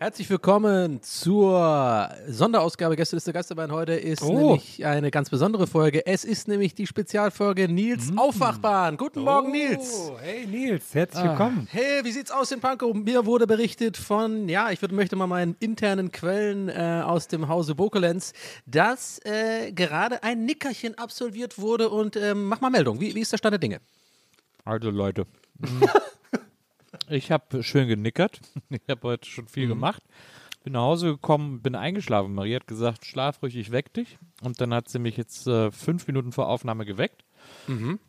Herzlich willkommen zur Sonderausgabe Gästeliste Geisterbahn. Heute ist Oh. nämlich eine ganz besondere Folge. Es ist nämlich die Spezialfolge Nils Aufwachbahn. Guten Morgen, Nils. Oh, hey Nils, herzlich willkommen. Hey, wie sieht's aus in Pankow? Mir wurde berichtet von, ja, ich würde, möchte mal meinen internen Quellen äh, aus dem Hause Bokelenz, dass äh, gerade ein Nickerchen absolviert wurde und ähm, mach mal Meldung. Wie, wie ist der Stand der Dinge? Also Leute, ich habe schön genickert. Ich habe heute schon viel gemacht. Bin nach Hause gekommen, bin eingeschlafen. Marie hat gesagt, schlaf ruhig, ich weck dich. Und dann hat sie mich jetzt äh, fünf Minuten vor Aufnahme geweckt.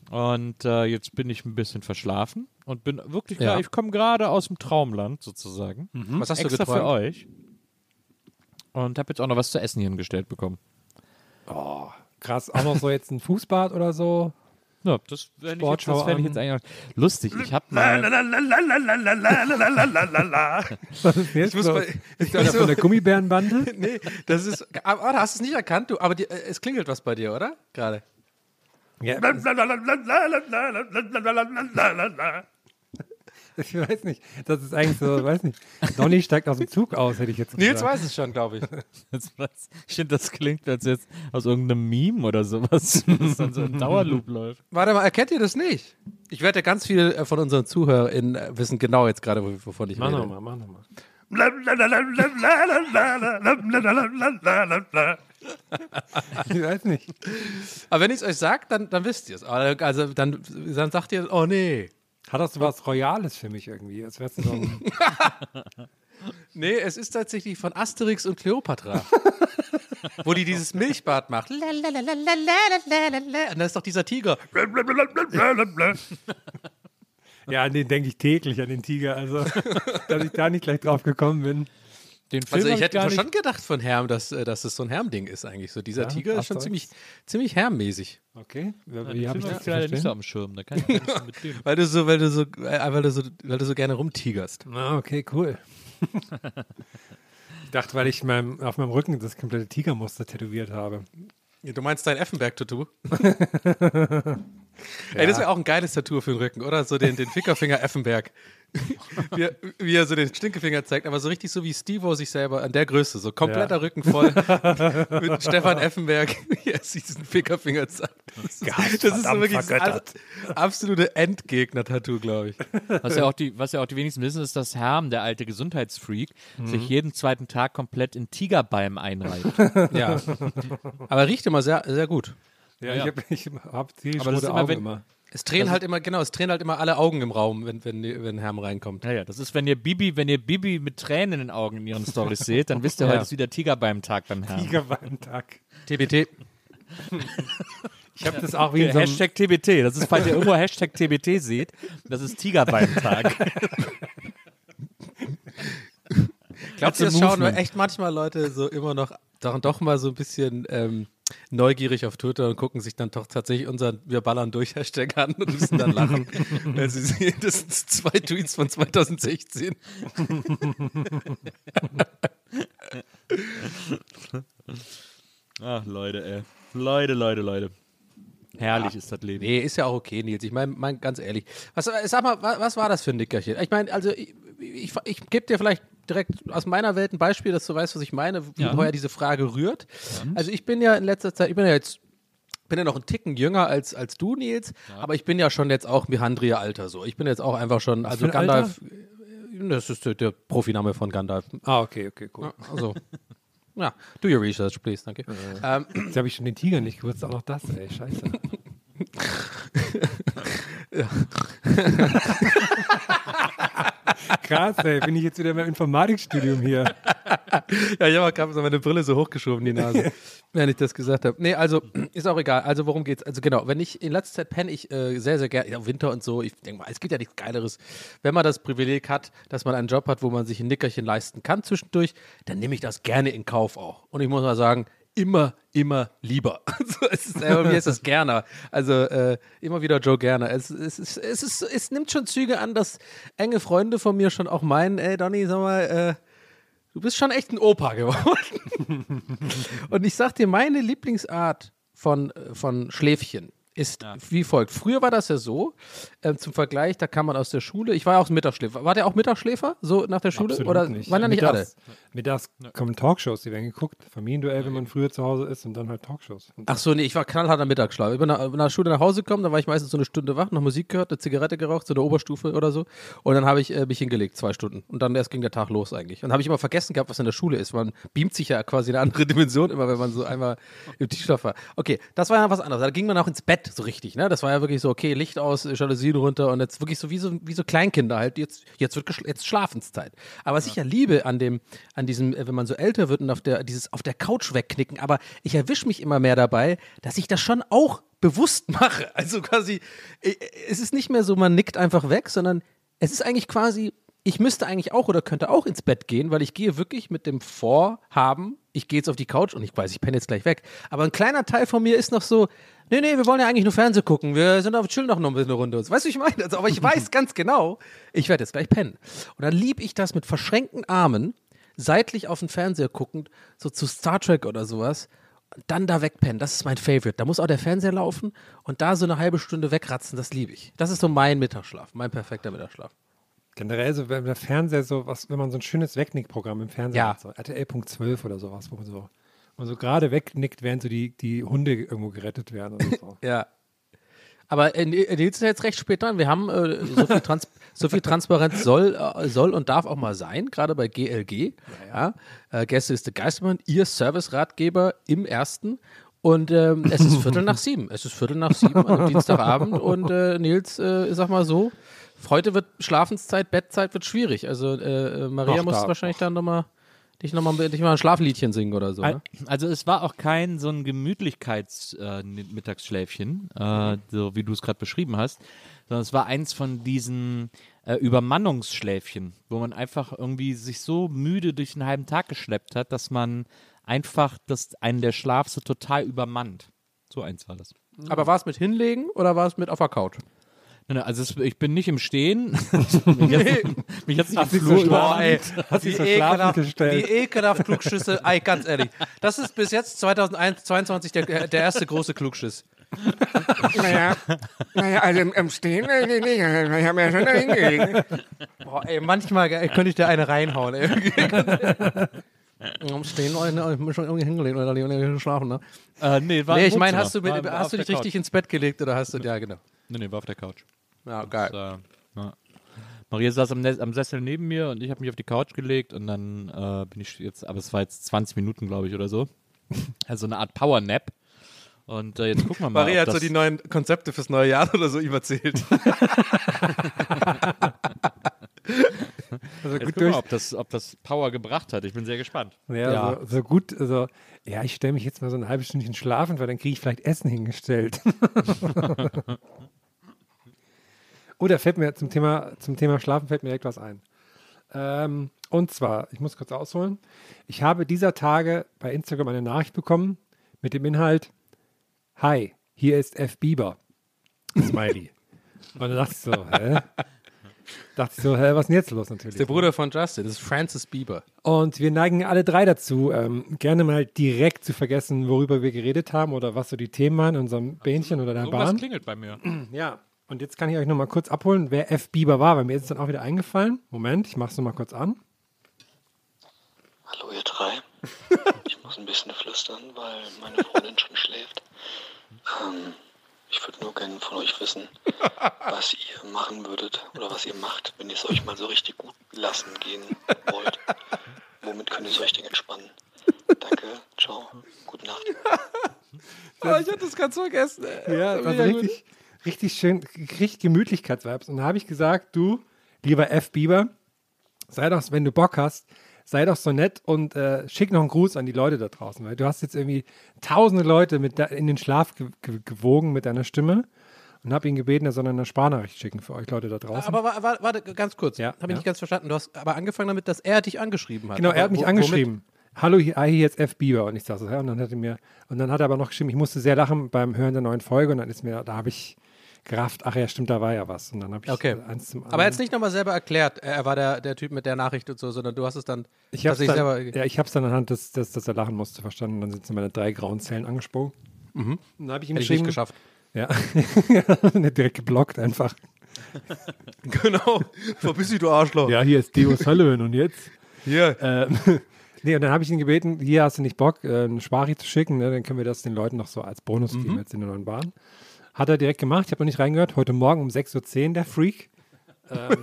Und äh, jetzt bin ich ein bisschen verschlafen und bin wirklich Ja. klar, ich komme gerade aus dem Traumland sozusagen. Was hast du Extra für euch. Und habe jetzt auch noch was zu essen hier hingestellt bekommen. Krass, auch noch so jetzt ein Fußbad oder so. Ja, das fände ich, jetzt- Sportschau das fänd ich jetzt eigentlich lustig. Ich habe mal. Was ist jetzt muss ist einer von der Gummibärenbande? Nee, das ist. Aber aber hast du es nicht erkannt, du? Aber die, äh, es klingelt was bei dir, oder? Gerade. Ja, ich weiß nicht. Das ist eigentlich so, weiß nicht. Donny steigt aus dem Zug aus, hätte ich jetzt Nils gesagt. weiß es schon, glaube ich. Das, was, ich finde, das klingt, als jetzt aus irgendeinem Meme oder sowas, das dann so im Dauerloop läuft. Warte mal, erkennt ihr das nicht? Ich wette, ganz viele äh, von unseren ZuhörerInnen äh, wissen genau jetzt gerade, wo- wovon ich Mach rede. nochmal, mach nochmal. Ich weiß nicht. Aber wenn ich es euch sage, dann, dann wisst ihr es. Also dann, dann sagt ihr, oh nee. Hat das was Royales für mich irgendwie? Als wär's so ein Nee, es ist tatsächlich von Asterix und Cleopatra. wo die dieses Milchbad macht. Und da ist doch dieser Tiger. Ja, an den denke ich täglich, an den Tiger. Also, dass ich da nicht gleich drauf gekommen bin. Den Film Also ich hätte nicht, schon gedacht von Herm, dass, äh, dass es so ein Herm-Ding ist eigentlich. So dieser Ja, Tiger ist schon ziemlich, ziemlich Herm-mäßig. Okay. den Wie habe ich das ich leider nicht so am Schirm. Da kann ich gar nicht so mit dem. Weil du so, weil du so, äh, weil du so, weil du so gerne rumtigerst. Ah, okay, cool. ich dachte, weil ich meinem, auf meinem Rücken das komplette Tigermuster tätowiert habe. Du meinst dein Effenberg-Tattoo? Ey, das wäre auch ein geiles Tattoo für den Rücken, oder? So den, den Fickerfinger Effenberg. wie, er, wie er so den Stinkefinger zeigt, aber so richtig so wie Steve sich selber an der Größe, so kompletter Ja. Rücken voll mit Stefan Effenberg, wie er diesen Fickerfinger zeigt. Das, ist- das ist so wirklich das ab- absolute Endgegner-Tattoo, glaube ich. Was ja, auch die, was ja auch die wenigsten wissen, ist, dass Herm, der alte Gesundheitsfreak, sich jeden zweiten Tag komplett in Tigerbalm einreibt. Ja. Aber riecht immer sehr, sehr gut. Ja, Ja. ich habe ich hab ziemlich Aber das ist rote immer, Augen wenn- immer. Es drehen halt immer, genau, es drehen halt immer alle Augen im Raum, wenn, wenn, wenn Herm reinkommt. Naja, das ist, wenn ihr Bibi, wenn ihr Bibi mit Tränen in den Augen in ihren Stories seht, dann wisst ihr, Ja. heute ist wieder Tigerbalm-Tag beim Herrn. Tiger am Tag. TBT. Ich habe das auch wie in so einem, Hashtag TBT. Das ist, falls ihr irgendwo Hashtag TBT seht, das ist Tigerbalm-Tag. Glaubst du, That's das a schauen movement. echt manchmal Leute so immer noch doch, doch mal so ein bisschen ähm, neugierig auf Twitter und gucken sich dann doch tatsächlich unseren Wir ballern durch Hashtag an und müssen dann lachen, wenn sie sehen, das sind zwei Tweets von 2016. Ach, Leute, ey. Leute, Leute, Leute. Herrlich ist das Leben. Nee, ist ja auch okay, Nils. Ich meine, mein, ganz ehrlich. Was, sag mal, was, was war das für ein Nickerchen? Ich meine, also ich, ich, ich gebe dir vielleicht direkt aus meiner Welt ein Beispiel, dass du weißt, was ich meine, Ja. woher diese Frage rührt. Also ich bin ja in letzter Zeit, ich bin ja jetzt bin ja noch einen Ticken jünger als, als du, Nils, aber ich bin ja schon jetzt auch Mihandria-Alter so. Ich bin jetzt auch einfach schon, also ein Gandalf, äh, das ist der, der Profiname von Gandalf. Ah, okay, okay, cool. Also, ja, do your research, please, danke. Ähm, Jetzt habe ich schon den Tiger nicht gewusst, auch noch das, ey, scheiße. Krass, ey, bin ich jetzt wieder im Informatikstudium hier. ja, ich habe gerade so meine Brille so hochgeschoben, die Nase, wenn ich das gesagt habe. Nee, also ist auch egal. Also worum geht's? Also genau, wenn ich in letzter Zeit penne ich äh, sehr, sehr gerne, ja, Winter und so, ich denke mal, es gibt ja nichts Geileres. Wenn man das Privileg hat, dass man einen Job hat, wo man sich ein Nickerchen leisten kann zwischendurch, dann nehme ich das gerne in Kauf auch. Und ich muss mal sagen, immer, immer lieber. Also, es ist, äh, mir ist es Gerner. Also äh, immer wieder Joe Gerner. Es, es, es, es, ist, es nimmt schon Züge an, dass enge Freunde von mir schon auch meinen, ey Donny, sag mal, äh, du bist schon echt ein Opa geworden. Und ich sag dir, meine Lieblingsart von, äh, von Schläfchen ist wie folgt. Früher war das ja so, ähm, zum Vergleich, da kam man aus der Schule, ich war ja auch Mittagsschläfer. War der auch Mittagsschläfer, so nach der Schule? Absolut Oder nicht. waren ja nicht alle? mittags, kommen Talkshows, die werden geguckt. Familienduell, wenn man früher zu Hause ist und dann halt Talkshows. Ach so, nee, ich war knallharter Mittagsschlaf. Ich bin nach, nach der Schule nach Hause gekommen, da war ich meistens so eine Stunde wach, noch Musik gehört, eine Zigarette geraucht, so eine Oberstufe oder so. Und dann habe ich äh, mich hingelegt, zwei Stunden. Und dann erst ging der Tag los eigentlich. Und habe ich immer vergessen gehabt, was in der Schule ist. Man beamt sich ja quasi in eine andere Dimension immer, wenn man so einmal im Tiefschlaf war. Okay, das war ja was anderes. Da ging man auch ins Bett so richtig, ne? Das war ja wirklich so, okay, Licht aus, Jalousien runter und jetzt wirklich so wie so, wie so Kleinkinder halt. Jetzt, jetzt wird jetzt Schlafenszeit. Aber was ich ja liebe an dem, an diesem, äh, wenn man so älter wird und auf der, dieses auf der Couch wegknicken, aber ich erwische mich immer mehr dabei, dass ich das schon auch bewusst mache. Also quasi, äh, es ist nicht mehr so, man nickt einfach weg, sondern es ist eigentlich quasi, ich müsste eigentlich auch oder könnte auch ins Bett gehen, weil ich gehe wirklich mit dem Vorhaben, ich gehe jetzt auf die Couch und ich weiß, ich penne jetzt gleich weg. Aber ein kleiner Teil von mir ist noch so, nee, nee, wir wollen ja eigentlich nur Fernsehen gucken, wir sind auf chillen noch ein bisschen eine Runde. Weißt du, wie ich meine? Also, aber ich weiß ganz genau, ich werde jetzt gleich pennen. Und dann liebe ich das mit verschränkten Armen, seitlich auf den Fernseher guckend, so zu Star Trek oder sowas. Und dann da wegpennen, das ist mein Favorite. Da muss auch der Fernseher laufen und da so eine halbe Stunde wegratzen, das liebe ich. Das ist so mein Mittagsschlaf, mein perfekter Mittagsschlaf. Generell so, wenn der Fernseher so was, wenn man so ein schönes Wegnickprogramm im Fernseher Ja. hat, so RTL.12 oder sowas, wo man so, man so gerade wegnickt, während so die, die Hunde irgendwo gerettet werden oder so. Ja. Aber äh, Nils ist jetzt recht spät dran. Wir haben äh, so, viel Trans so viel Transparenz soll, äh, soll und darf auch mal sein, gerade bei GLG. Ja, Äh, Gäste ist der Geistermann, Ihr Service-Ratgeber im ersten. Und ähm, es ist Viertel nach sieben. Es ist Viertel nach sieben am Dienstagabend. Und äh, Nils, äh, sag mal so, heute wird Schlafenszeit, Bettzeit wird schwierig. Also äh, äh, Maria Ach, muss da- wahrscheinlich dann nochmal dich nochmal dich mal ein Schlafliedchen singen oder so. Ne? Also es war auch kein so ein Gemütlichkeits-Mittagsschläfchen, äh, so wie du es gerade beschrieben hast, sondern es war eins von diesen äh, Übermannungsschläfchen, wo man einfach irgendwie sich so müde durch den halben Tag geschleppt hat, dass man einfach das, einen der Schlaf so total übermannt. So eins war das. Aber war es mit hinlegen oder war es mit auf der Couch? Nein, Also es, ich bin nicht im Stehen. mich hat mich dich Flur so schlafend gestellt. die ekelhaft Klugschüsse, ey, ganz ehrlich. Das ist bis jetzt 2022 der, der erste große Klugschiss. Naja, naja, also im, im Stehen, äh, nee, nee, ich habe ja schon da hingelegt. Boah, ey, manchmal ey, könnte ich dir eine reinhauen, ey. Am Stehen, ne, ich bin schon irgendwie hingelegt oder die- schlafen, ne? Äh, nee, war Nee, ich meine, hast du, mit, War- hast du dich richtig Couch. ins Bett gelegt oder hast du, ja, genau. Nee, nee, war auf der Couch. Ja, geil. äh, ja. Maria saß am, am Sessel neben mir und ich habe mich auf die Couch gelegt und dann äh, bin ich jetzt, aber es war jetzt 20 Minuten, glaube ich, oder so. Also eine Art Power Nap. Und äh, jetzt gucken wir mal. Maria hat so das- die neuen Konzepte fürs neue Jahr oder so überzählt. Also jetzt gut durch. ob das, ob das Power gebracht hat. Ich bin sehr gespannt. Ja, Ja. So, so gut, also, ja, ich stelle mich jetzt mal so ein halbes Stündchen schlafen, weil dann kriege ich vielleicht Essen hingestellt. Oder fällt mir zum Thema, zum Thema Schlafen fällt mir direkt was ein. Ähm, und zwar, ich muss kurz ausholen. Ich habe dieser Tage bei Instagram eine Nachricht bekommen mit dem Inhalt: Hi, hier ist F. Bieber. Smiley. Und dann dachte ich so, hä? Dachte ich so, hä, was ist denn jetzt los natürlich? Der Bruder von Justin, das ist Francis Bieber. Und wir neigen alle drei dazu, ähm, gerne mal direkt zu vergessen, worüber wir geredet haben oder was so die Themen waren in unserem Bähnchen oder der Irgendwas Bahn. klingelt bei mir. Ja, und jetzt kann ich euch noch mal kurz abholen, wer F. Bieber war, weil mir ist es dann auch wieder eingefallen. Moment, ich mache es noch mal kurz an. Hallo ihr drei. Ich muss ein bisschen flüstern, weil meine Freundin schon schläft. Ähm, ich würde nur gerne von euch wissen, was ihr machen würdet oder was ihr macht, wenn ihr es euch mal so richtig gut lassen gehen wollt. Womit könnt ihr es euch denn entspannen? Danke, ciao, gute Nacht. Oh, ich hatte das ganz vergessen. ey. Ja, das war gut. richtig, richtig schön, richtig Gemütlichkeitsvibes. Und da habe ich gesagt, du, lieber F. Bieber, sei doch, wenn du Bock hast, sei doch so nett und äh, schick noch einen Gruß an die Leute da draußen, weil du hast jetzt irgendwie tausende Leute mit in den Schlaf ge ge gewogen mit deiner Stimme und habe ihn gebeten, er soll eine Sprachnachricht schicken für euch Leute da draußen. Aber wa- wa- warte, ganz kurz. Ja, Habe ich ja. nicht ganz verstanden. Du hast aber angefangen damit, dass er dich angeschrieben hat. Genau, er hat mich wo- angeschrieben. Hallo, hier, hier jetzt F. Bieber. Und ich sag so, ja, und dann hat er mir, und dann hat er aber noch geschrieben, ich musste sehr lachen beim Hören der neuen Folge und dann ist mir, da habe ich gerafft, ach ja, stimmt, da war ja was. Und dann habe ich Okay. eins zum Aber anderen. er hat es nicht nochmal selber erklärt. Er war der, der Typ mit der Nachricht und so, sondern du hast es dann Ich habe tatsächlich dann, selber. ja, ich hab's dann anhand des, des, dass er lachen musste, verstanden. Dann sind sie meine drei grauen Zellen angesprungen. Und dann habe ich ihm Hätte ich nicht geschrieben. geschafft. Ja, nicht direkt geblockt einfach. Genau. Verbiss dich, du Arschloch. Ja, hier ist Deo Sullivan und jetzt. Hier. Ähm, nee, und dann habe ich ihn gebeten, hier hast du nicht Bock, äh, eine Spari zu schicken, ne? dann können wir das den Leuten noch so als Bonus geben jetzt in der neuen Bahn. Hat er direkt gemacht, ich habe noch nicht reingehört, heute Morgen um 6.10 Uhr, der Freak. Ähm,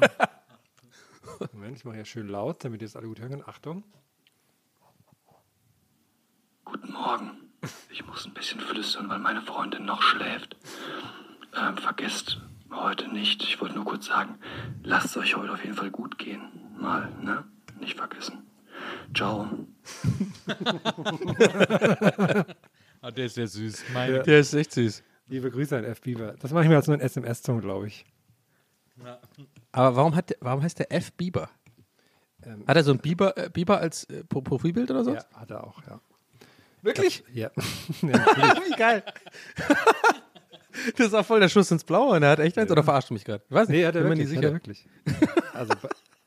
Moment, ich mache ja schön laut, damit ihr es alle gut hören könnt. Achtung. Guten Morgen. Ich muss ein bisschen flüstern, weil meine Freundin noch schläft. Ähm, vergesst heute nicht, ich wollte nur kurz sagen, lasst es euch heute auf jeden Fall gut gehen. Mal, ne? Nicht vergessen. Ciao. Ah, der ist sehr süß. Meine Der ist echt süß. Liebe Grüße an F. Bieber. Das mache ich mir als nur ein SMS-Ton, glaube ich. Aber warum, hat warum heißt der F. Bieber? hat er so ein Bieber, äh, Bieber als äh, Pro- Profilbild oder so? Ja, hat er auch, ja. Wirklich? Ja. Wie geil. das ist auch voll der Schuss ins Blaue. Und er hat echt eins, oder verarscht du mich gerade? Ich weiß nicht. Nee, hat er wirklich. nicht Hat er sicher. wirklich. Also,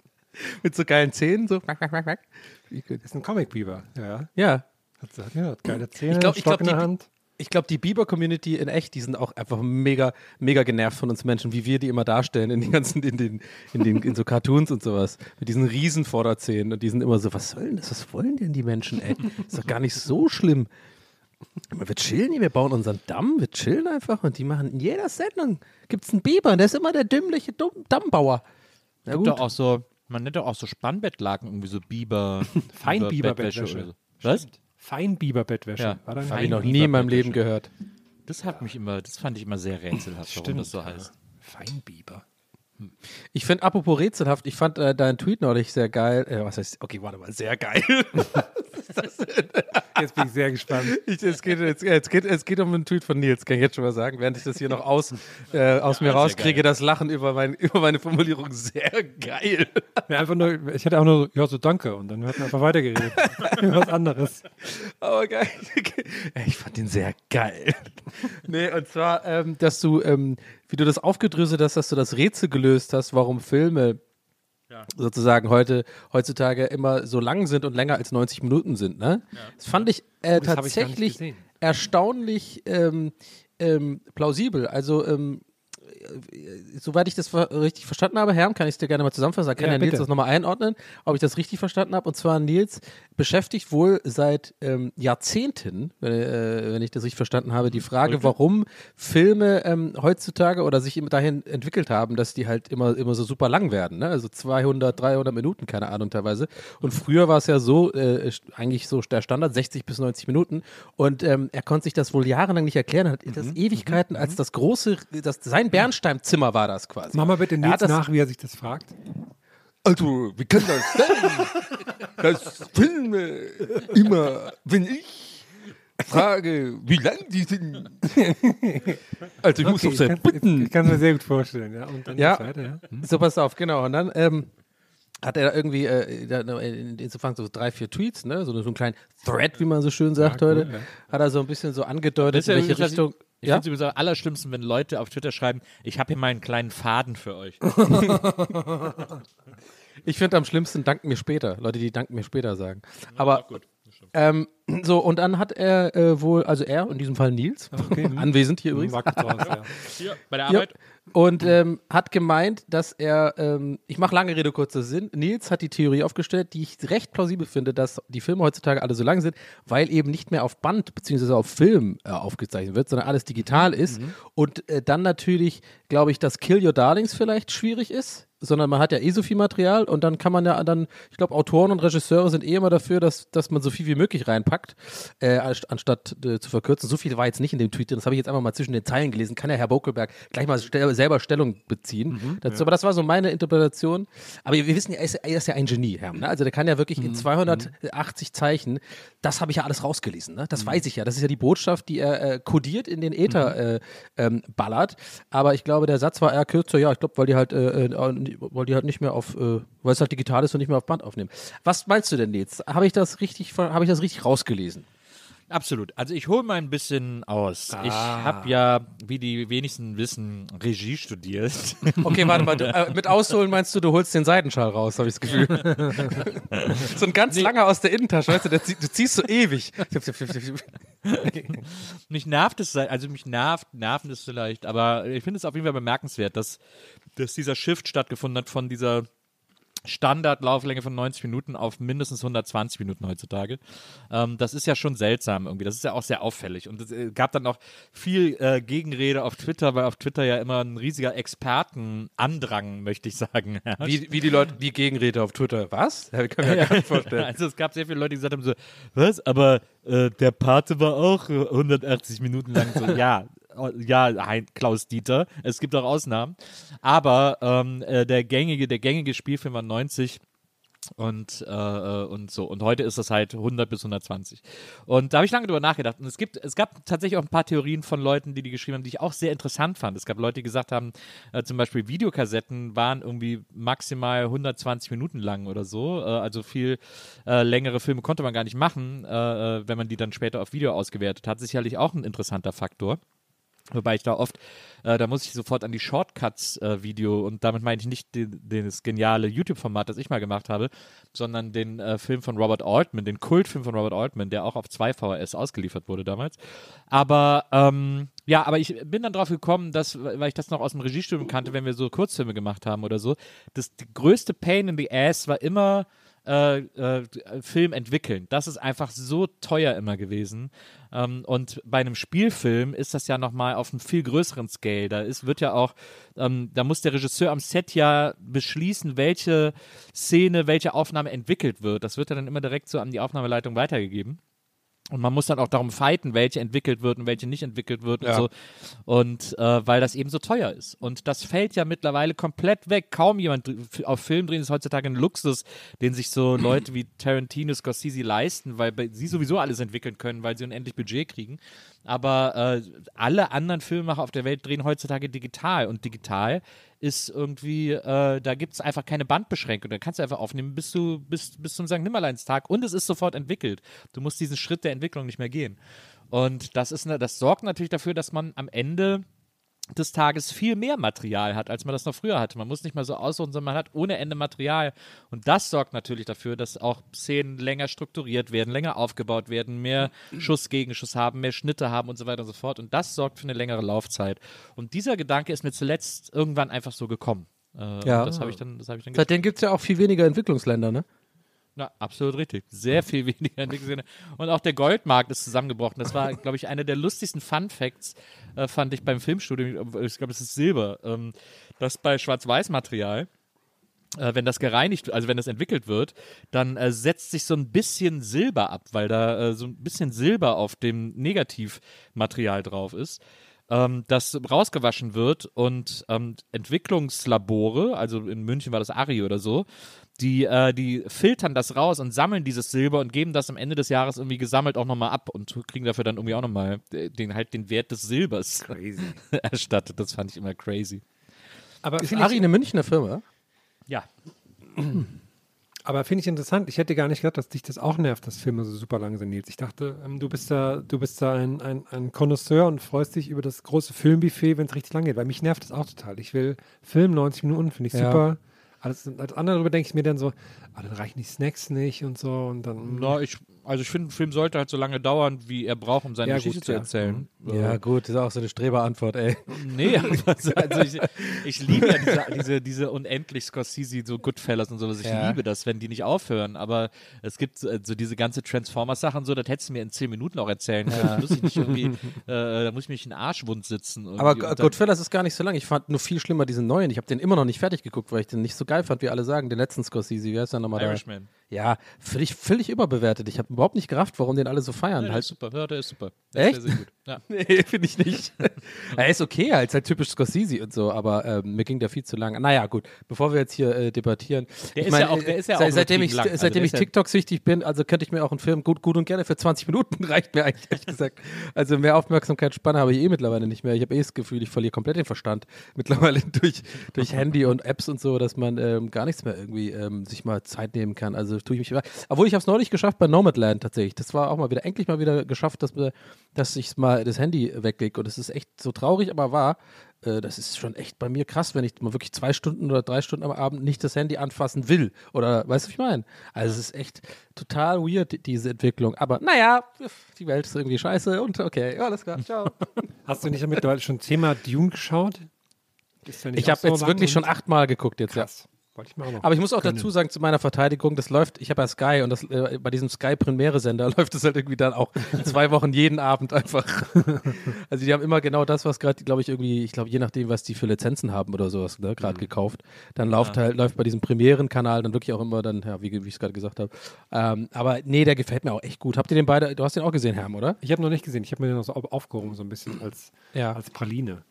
Mit so geilen Zähnen, so. Gut. ist ein Comic-Bieber. Ja. Ja. Hat, hat, ja, hat geile Zähne, Ich glaub- ich Stock glaub, in der die- Hand. Ich glaube, die Bieber-Community in echt, die sind auch einfach mega, mega genervt von uns Menschen, wie wir die immer darstellen in den ganzen, in den, in den, in so Cartoons und sowas. Mit diesen riesen Vorderzähnen und die sind immer so, was soll denn das? Was wollen denn die Menschen, ey? Ist doch gar nicht so schlimm. Wir chillen hier, wir bauen unseren Damm, wir chillen einfach und die machen in jeder Sendung gibt es einen Biber und der ist immer der dümmliche Dumm Dammbauer. Na gibt doch auch so, man nennt doch auch so Spannbettlaken irgendwie so Biber. Feinbiberbettwäsche. So. Was? Feinbiberbettwäsche. Ja. Habe ich noch nie in meinem Leben gehört. Das hat mich immer, das fand ich immer sehr rätselhaft, warum das so ja. heißt. Feinbiber. Ich finde, apropos rätselhaft, ich fand äh, deinen Tweet neulich sehr geil. Äh, was heißt, okay, warte mal, sehr geil. Jetzt bin ich sehr gespannt. Ich, es, geht, es, es, geht, es geht um einen Tweet von Nils, kann ich jetzt schon mal sagen, während ich das hier noch aus, äh, aus mir sehr rauskriege, das Lachen über, mein, über meine Formulierung sehr geil. Ja, einfach nur, ich hätte auch nur, ja, so danke. Und dann hätten wir einfach weitergeredet. Was anderes. Aber geil. Ja, Ich fand den sehr geil. Nee, und zwar, ähm, dass du, ähm, wie du das aufgedröselt hast, dass du das Rätsel gelöst hast, warum Filme sozusagen heute, heutzutage immer so lang sind und länger als 90 Minuten sind. Ne? Das fand ich äh, das ich gar nicht tatsächlich gesehen. erstaunlich ähm, ähm, plausibel. Also, ähm, äh, soweit ich das richtig verstanden habe, Herm, kann ich es dir gerne mal zusammenfassen. Kann Ja, ja, Nils das nochmal einordnen, ob ich das richtig verstanden habe. Und zwar, Nils beschäftigt wohl seit ähm, Jahrzehnten, äh, wenn ich das richtig verstanden habe, die Frage, warum Filme ähm, heutzutage oder sich immer dahin entwickelt haben, dass die halt immer, immer so super lang werden. Ne? Also 200, 300 Minuten, keine Ahnung teilweise. Und früher war es ja so, äh, eigentlich so der Standard, 60 bis 90 Minuten. Und ähm, er konnte sich das wohl jahrelang nicht erklären, hat das Ewigkeiten als das große, das, sein Bernsteinzimmer war das quasi. Mach mal bitte Nils nach, wie er sich das fragt. Also, wie kann das sein, dass Filme immer, wenn ich frage, wie lang die sind, also ich muss auf ich sein kann Bitten. ich kann es mir sehr gut vorstellen. Ja, und dann Ja. weiter, ja. Hm? So, pass auf, genau. Und dann ähm, hat er irgendwie äh, da- in den Anfang so drei, vier Tweets, ne? so, so einen kleinen Thread, wie man so schön sagt cool, heute, ja. hat er so ein bisschen so angedeutet, ja in welche Richtung. Ich Ja? finde es übrigens am allerschlimmsten, wenn Leute auf Twitter schreiben, ich habe hier mal einen kleinen Faden für euch. Ich finde am schlimmsten danken mir später. Leute, die danken mir später sagen. Aber gut. Ähm, so, und dann hat er äh, wohl, also er, in diesem Fall Nils, anwesend hier übrigens, raus, ja. Hier, bei der Ja. Arbeit. und ähm, hat gemeint, dass er, ähm, ich mache lange Rede, kurzer Sinn, Nils hat die Theorie aufgestellt, die ich recht plausibel finde, dass die Filme heutzutage alle so lang sind, weil eben nicht mehr auf Band bzw. auf Film äh, aufgezeichnet wird, sondern alles digital ist. Und äh, dann natürlich, glaube ich, dass Kill Your Darlings vielleicht schwierig ist. Sondern man hat ja eh so viel Material und dann kann man ja dann, ich glaube, Autoren und Regisseure sind eh immer dafür, dass, dass man so viel wie möglich reinpackt, äh, anst- anstatt äh, zu verkürzen. So viel war jetzt nicht in dem Tweet, drin, das habe ich jetzt einfach mal zwischen den Zeilen gelesen. Kann ja Herr Bokelberg gleich mal stell, selber Stellung beziehen. dazu. Aber das war so meine Interpretation. Aber wir wissen ja, er ist, er ist ja ein Genie, Herr. Ne? Also der kann ja wirklich in 280 Zeichen, das habe ich ja alles rausgelesen. Ne? Das weiß ich ja. Das ist ja die Botschaft, die er äh, kodiert in den Äther äh, ähm, ballert. Aber ich glaube, der Satz war eher kürzer. Ja, ich glaube, weil die halt, äh, äh, weil die halt nicht mehr auf, äh, weil es halt digital ist und nicht mehr auf Band aufnehmen. Was meinst du denn jetzt? Habe ich das richtig, habe ich das richtig rausgelesen? Absolut. Also ich hole mal ein bisschen aus. Ich habe ja, wie die wenigsten wissen, Regie studiert. Okay, warte mal. Du, äh, mit Ausholen meinst du, du holst den Seidenschal raus, habe ich das Gefühl. so ein ganz langer aus der Innentasche, weißt du, der, du ziehst so ewig. mich nervt es, also mich nervt, nerven es vielleicht, aber ich finde es auf jeden Fall bemerkenswert, dass, dass dieser Shift stattgefunden hat von dieser Standardlauflänge von 90 Minuten auf mindestens 120 Minuten heutzutage. Ähm, das ist ja schon seltsam irgendwie. Das ist ja auch sehr auffällig. Und es äh, gab dann auch viel äh, Gegenrede auf Twitter, weil auf Twitter ja immer ein riesiger Expertenandrang, möchte ich sagen. Wie, wie die Leute, wie Gegenrede auf Twitter. Was? Ja, kann mir ja gar nicht vorstellen. Also es gab sehr viele Leute, die gesagt haben so, was, aber äh, der Pate war auch äh, 180 Minuten lang so, ja, ja, Klaus Dieter, es gibt auch Ausnahmen, aber ähm, äh, der gängige, der gängige Spielfilm war 90 und, äh, äh, und so. Und heute ist das halt 100 bis 120. Und da habe ich lange drüber nachgedacht. Und es gibt, es gab tatsächlich auch ein paar Theorien von Leuten, die die geschrieben haben, die ich auch sehr interessant fand. Es gab Leute, die gesagt haben, äh, zum Beispiel Videokassetten waren irgendwie maximal 120 Minuten lang oder so. Äh, also viel äh, längere Filme konnte man gar nicht machen, wenn man die dann später auf Video ausgewertet hat. Sicherlich auch ein interessanter Faktor. Wobei ich da oft, äh, da muss ich sofort an die Shortcuts-Video und damit meine ich nicht das geniale YouTube-Format, das ich mal gemacht habe, sondern den äh, Film von Robert Altman, den Kultfilm von Robert Altman, der auch auf zwei VHS ausgeliefert wurde damals. Aber ähm, ja, aber ich bin dann drauf gekommen, dass, weil ich das noch aus dem Regiestudium kannte, wenn wir so Kurzfilme gemacht haben oder so, das die größte Pain in the Ass war immer äh, äh, Film entwickeln. Das ist einfach so teuer immer gewesen. Ähm, und bei einem Spielfilm ist das ja nochmal auf einem viel größeren Scale. Da ist, wird ja auch, ähm, da muss der Regisseur am Set ja beschließen, welche Szene, welche Aufnahme entwickelt wird. Das wird ja dann immer direkt so an die Aufnahmeleitung weitergegeben. Und man muss dann auch darum fighten, welche entwickelt wird und welche nicht entwickelt wird und Ja. so. Und äh, weil das eben so teuer ist. Und das fällt ja mittlerweile komplett weg. Kaum jemand auf Film drehen ist heutzutage ein Luxus, den sich so Leute wie Tarantino, Scorsese leisten, weil sie sowieso alles entwickeln können, weil sie unendlich Budget kriegen. Aber äh, alle anderen Filmemacher auf der Welt drehen heutzutage digital. Und digital ist irgendwie, äh, da gibt es einfach keine Bandbeschränkung. Da kannst du einfach aufnehmen bis, du, bis, bis zum St. Nimmerleinstag und es ist sofort entwickelt. Du musst diesen Schritt der Entwicklung nicht mehr gehen. Und das, ist, ne- das sorgt natürlich dafür, dass man am Ende des Tages viel mehr Material hat, als man das noch früher hatte. Man muss nicht mal so aussuchen, sondern man hat ohne Ende Material. Und das sorgt natürlich dafür, dass auch Szenen länger strukturiert werden, länger aufgebaut werden, mehr Schuss gegen Schuss haben, mehr Schnitte haben und so weiter und so fort. Und das sorgt für eine längere Laufzeit. Und dieser Gedanke ist mir zuletzt irgendwann einfach so gekommen. Äh, Ja. Das habe ich dann, das habe ich dann Seitdem gibt es ja auch viel weniger Entwicklungsländer, ne? Ja, absolut richtig. Sehr viel weniger in der Sinne. Und auch der Goldmarkt ist zusammengebrochen. Das war, glaube ich, einer der lustigsten Fun Facts, äh, fand ich beim Filmstudium. Ich glaube, es ist Silber. Ähm, dass bei Schwarz-Weiß-Material, äh, wenn das gereinigt, also wenn das entwickelt wird, dann äh, setzt sich so ein bisschen Silber ab, weil da äh, so ein bisschen Silber auf dem Negativmaterial drauf ist. Ähm, das rausgewaschen wird und ähm, Entwicklungslabore, also in München war das Ari oder so, die, äh, die filtern das raus und sammeln dieses Silber und geben das am Ende des Jahres irgendwie gesammelt auch nochmal ab und kriegen dafür dann irgendwie auch nochmal den, halt den Wert des Silbers erstattet. Das fand ich immer crazy. Aber Ist Ari eine Münchner Firma? Ja. aber finde ich interessant. Ich hätte gar nicht gedacht, dass dich das auch nervt, dass Filme so super lang sind, Nils. Ich dachte, ähm, du bist da, du bist da ein, ein, ein Connoisseur und freust dich über das große Filmbuffet, wenn es richtig lang geht. Weil mich nervt das auch total. Ich will Film 90 Minuten, finde ich Ja. super. Alles, als andere darüber denke ich mir dann so, ah, dann reichen die Snacks nicht und so und dann. Na, ich, Also ich finde, ein Film sollte halt so lange dauern, wie er braucht, um seine Ja, Geschichte gut, zu ja. erzählen. Ja, gut, das ist auch so eine Streberantwort, ey. Nee, also, also ich, ich liebe ja diese, diese, diese unendlich Scorsese, so Goodfellas und sowas. Ich Ja. liebe das, wenn die nicht aufhören. Aber es gibt so, so diese ganze Transformers-Sachen so, das hättest du mir in zehn Minuten auch erzählen können. Da muss ich nicht irgendwie, äh, da muss ich mich in den Arschwund sitzen. Aber Goodfellas ist gar nicht so lang. Ich fand nur viel schlimmer diesen neuen. Ich habe den immer noch nicht fertig geguckt, weil ich den nicht so geil fand, wie alle sagen. Den letzten Scorsese, wie heißt der nochmal da? Irishman. Ja, völlig, völlig überbewertet. Ich habe überhaupt nicht gerafft, warum den alle so feiern. Der halt ist super. Ja, der ist super. Der Echt? Ist. Ja. Nee, finde ich nicht. er ist okay, halt, ist halt typisch Scorsese und so, aber ähm, mir ging der viel zu lang. Naja, gut, bevor wir jetzt hier äh, debattieren. Der ich ist mein, ja auch- der ist ja seit- auch seitdem ich, lang. Also seitdem der ich TikTok-süchtig bin, also könnte ich mir auch einen Film gut, gut und gerne für 20 Minuten reicht mir eigentlich, ehrlich gesagt. Also mehr Aufmerksamkeitsspanne habe ich eh mittlerweile nicht mehr. Ich habe eh das Gefühl, ich verliere komplett den Verstand mittlerweile durch, durch Handy und Apps und so, dass man ähm, gar nichts mehr irgendwie ähm, sich mal Zeit nehmen kann. Also tue ich mich immer. Obwohl ich habe es neulich geschafft bei Nomadland tatsächlich. Das war auch mal wieder, endlich mal wieder geschafft, dass, wir- dass ich mal das Handy weglege. Und es ist echt so traurig, aber wahr. Äh, Das ist schon echt bei mir krass, wenn ich mal wirklich zwei Stunden oder drei Stunden am Abend nicht das Handy anfassen will. Oder weißt du, was ich meine? Also es ist echt total weird, die- diese Entwicklung. Aber naja, die Welt ist irgendwie scheiße und okay, alles klar, ciao. Hast du nicht mittlerweile schon Thema Dune geschaut? Ich habe so jetzt wirklich schon achtmal geguckt jetzt, ja. Wollte ich noch. Aber ich muss auch gönnen. dazu sagen, zu meiner Verteidigung, das läuft, ich habe ja Sky und das, äh, bei diesem Sky Premiere-Sender läuft es halt irgendwie dann auch in zwei Wochen jeden Abend einfach. also die haben immer genau das, was gerade, glaube ich, irgendwie, ich glaube, je nachdem, was die für Lizenzen haben oder sowas, ne, gerade Mhm. gekauft, dann läuft halt, läuft bei diesem Premieren-Kanal dann wirklich auch immer dann, ja, wie, wie ich es gerade gesagt habe. Ähm, aber nee, der gefällt mir auch echt gut. Habt ihr den beide, du hast den auch gesehen, Herm, oder? Ich habe noch nicht gesehen. Ich habe mir den noch so auf- aufgehoben, so ein bisschen als, Ja. als Praline.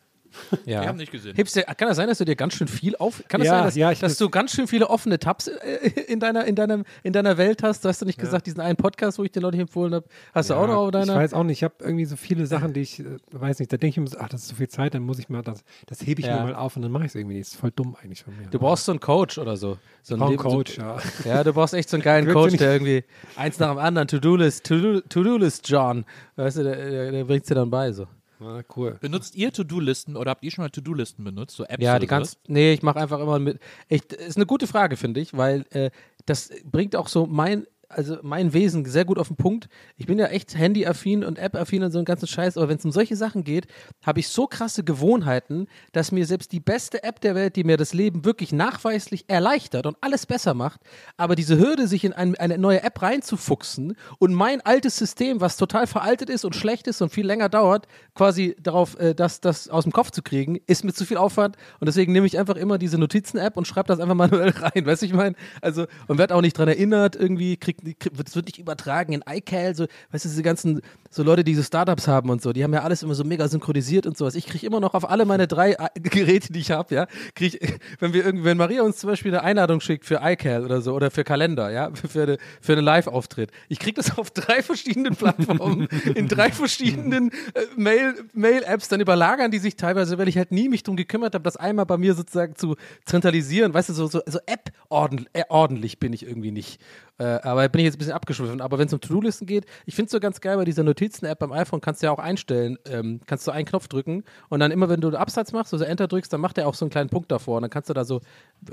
Ja. Wir haben nicht gesehen. Hebst dir, kann das sein, dass du dir ganz schön viel auf, kann das Ja, sein, dass, ja, ich dass du ganz schön viele offene Tabs äh, in deiner, in deinem, in deiner Welt hast? Du hast du nicht gesagt, diesen einen Podcast, wo ich dir neulich empfohlen habe, hast du auch noch auf ich deiner? weiß auch nicht. Ich habe irgendwie so viele Sachen, die ich, äh, weiß nicht, da denke ich mir, so, ach, das ist so viel Zeit, dann muss ich mal, das, das hebe ich Ja. mir mal auf und dann mache ich es irgendwie nicht. Das ist voll dumm eigentlich von mir. Du brauchst so einen Coach oder so. so einen Leben- Coach, so, ja. Ja, du brauchst echt so einen geilen Coach, der irgendwie eins nach dem anderen, To-Do-List, To-Do- To-Do-List, John. Weißt du, der, der, der bringt dir dann bei so. Ah, cool. Benutzt ihr To-Do-Listen oder habt ihr schon mal To-Do-Listen benutzt? So Apps Ja, die ganz. Nee, ich mache einfach immer mit. Ich, ist eine gute Frage, finde ich, weil äh, das bringt auch so mein. Also mein Wesen sehr gut auf den Punkt. Ich bin ja echt Handy-affin und App-affin und so einen ganzen Scheiß, aber wenn es um solche Sachen geht, habe ich so krasse Gewohnheiten, dass mir selbst die beste App der Welt, die mir das Leben wirklich nachweislich erleichtert und alles besser macht, aber diese Hürde, sich in ein, eine neue App reinzufuchsen und mein altes System, was total veraltet ist und schlecht ist und viel länger dauert, quasi darauf, äh, das, das aus dem Kopf zu kriegen, ist mir zu viel Aufwand und deswegen nehme ich einfach immer diese Notizen-App und schreibe das einfach manuell rein, weißt du, ich meine? Also, und werde auch nicht dran erinnert, irgendwie, kriegt, krieg, es wird nicht übertragen in iCal, so, weißt du, diese ganzen, so Leute, die so Startups haben und so, die haben ja alles immer so mega synchronisiert und sowas. Ich kriege immer noch auf alle meine drei äh, Geräte, die ich habe, ja, kriege wenn wir irgendwie, wenn Maria uns zum Beispiel eine Einladung schickt für iCal oder so oder für Kalender, ja, für, eine, für eine Live-Auftritt, ich kriege das auf drei verschiedenen Plattformen, in drei verschiedenen äh, Mail, Mail-Apps, dann überlagern die sich teilweise, weil ich halt nie mich drum gekümmert habe, das einmal bei mir sozusagen zu zentralisieren, weißt du, so, so, so App ordentlich, äh, ordentlich bin ich irgendwie nicht. Äh, aber bin ich jetzt ein bisschen abgeschwiffen. Aber wenn es um To-Do-Listen geht, ich finde es so ganz geil, bei dieser Notizen-App beim iPhone kannst du ja auch einstellen, ähm, kannst du einen Knopf drücken und dann immer, wenn du einen Absatz machst, also Enter drückst, dann macht er auch so einen kleinen Punkt davor und dann kannst du da so,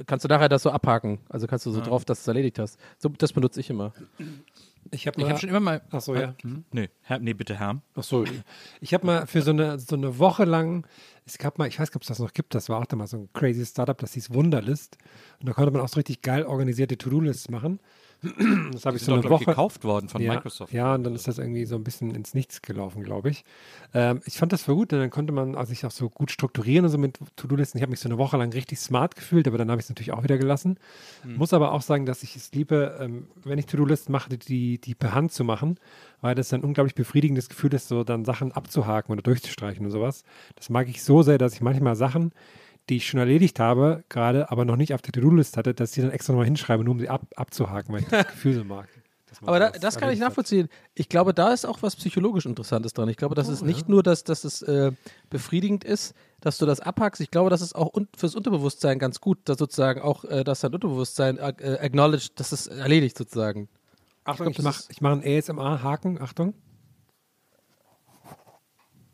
kannst du nachher das so abhaken. Also kannst du so drauf, dass du es erledigt hast. So, das benutze ich immer. Ich habe habe schon immer mal. ach so, ja. Nee, Herr, nee, bitte, Herr. Ach so, ich habe mal für so eine, so eine Woche lang, es gab mal, ich weiß nicht, ob es das noch gibt, das war auch da mal so ein crazy Startup, das hieß Wunderlist. Und da konnte man auch so richtig geil organisierte To-Do-Lists machen. Das habe ich so eine doch, ich, Woche. gekauft worden von ja, Microsoft. Ja, und dann ist das irgendwie so ein bisschen ins Nichts gelaufen, glaube ich. Ähm, ich fand das voll gut, denn dann konnte man also sich auch so gut strukturieren und so mit To-Do-Listen. Ich habe mich so eine Woche lang richtig smart gefühlt, aber dann habe ich es natürlich auch wieder gelassen. Hm. Muss aber auch sagen, dass ich es liebe, ähm, wenn ich To-Do-Listen mache, die, die per Hand zu machen, weil das ein unglaublich befriedigendes Gefühl ist, so dann Sachen abzuhaken oder durchzustreichen und sowas. Das mag ich so sehr, dass ich manchmal Sachen, die ich schon erledigt habe, gerade aber noch nicht auf der To-Do-List hatte, dass ich dann extra nochmal hinschreibe, nur um sie ab, abzuhaken, weil ich das Gefühl so mag. Aber da, das kann ich hat. nachvollziehen. Ich glaube, da ist auch was psychologisch Interessantes dran. Ich glaube, das ist nicht nur, dass, dass es äh, befriedigend ist, dass du das abhackst. Ich glaube, das ist auch un fürs Unterbewusstsein ganz gut, dass sozusagen auch, äh, dass dein Unterbewusstsein äh, äh, acknowledged, dass es erledigt sozusagen. Achtung, ich, das mache ich mach einen ASMR-Haken. Achtung.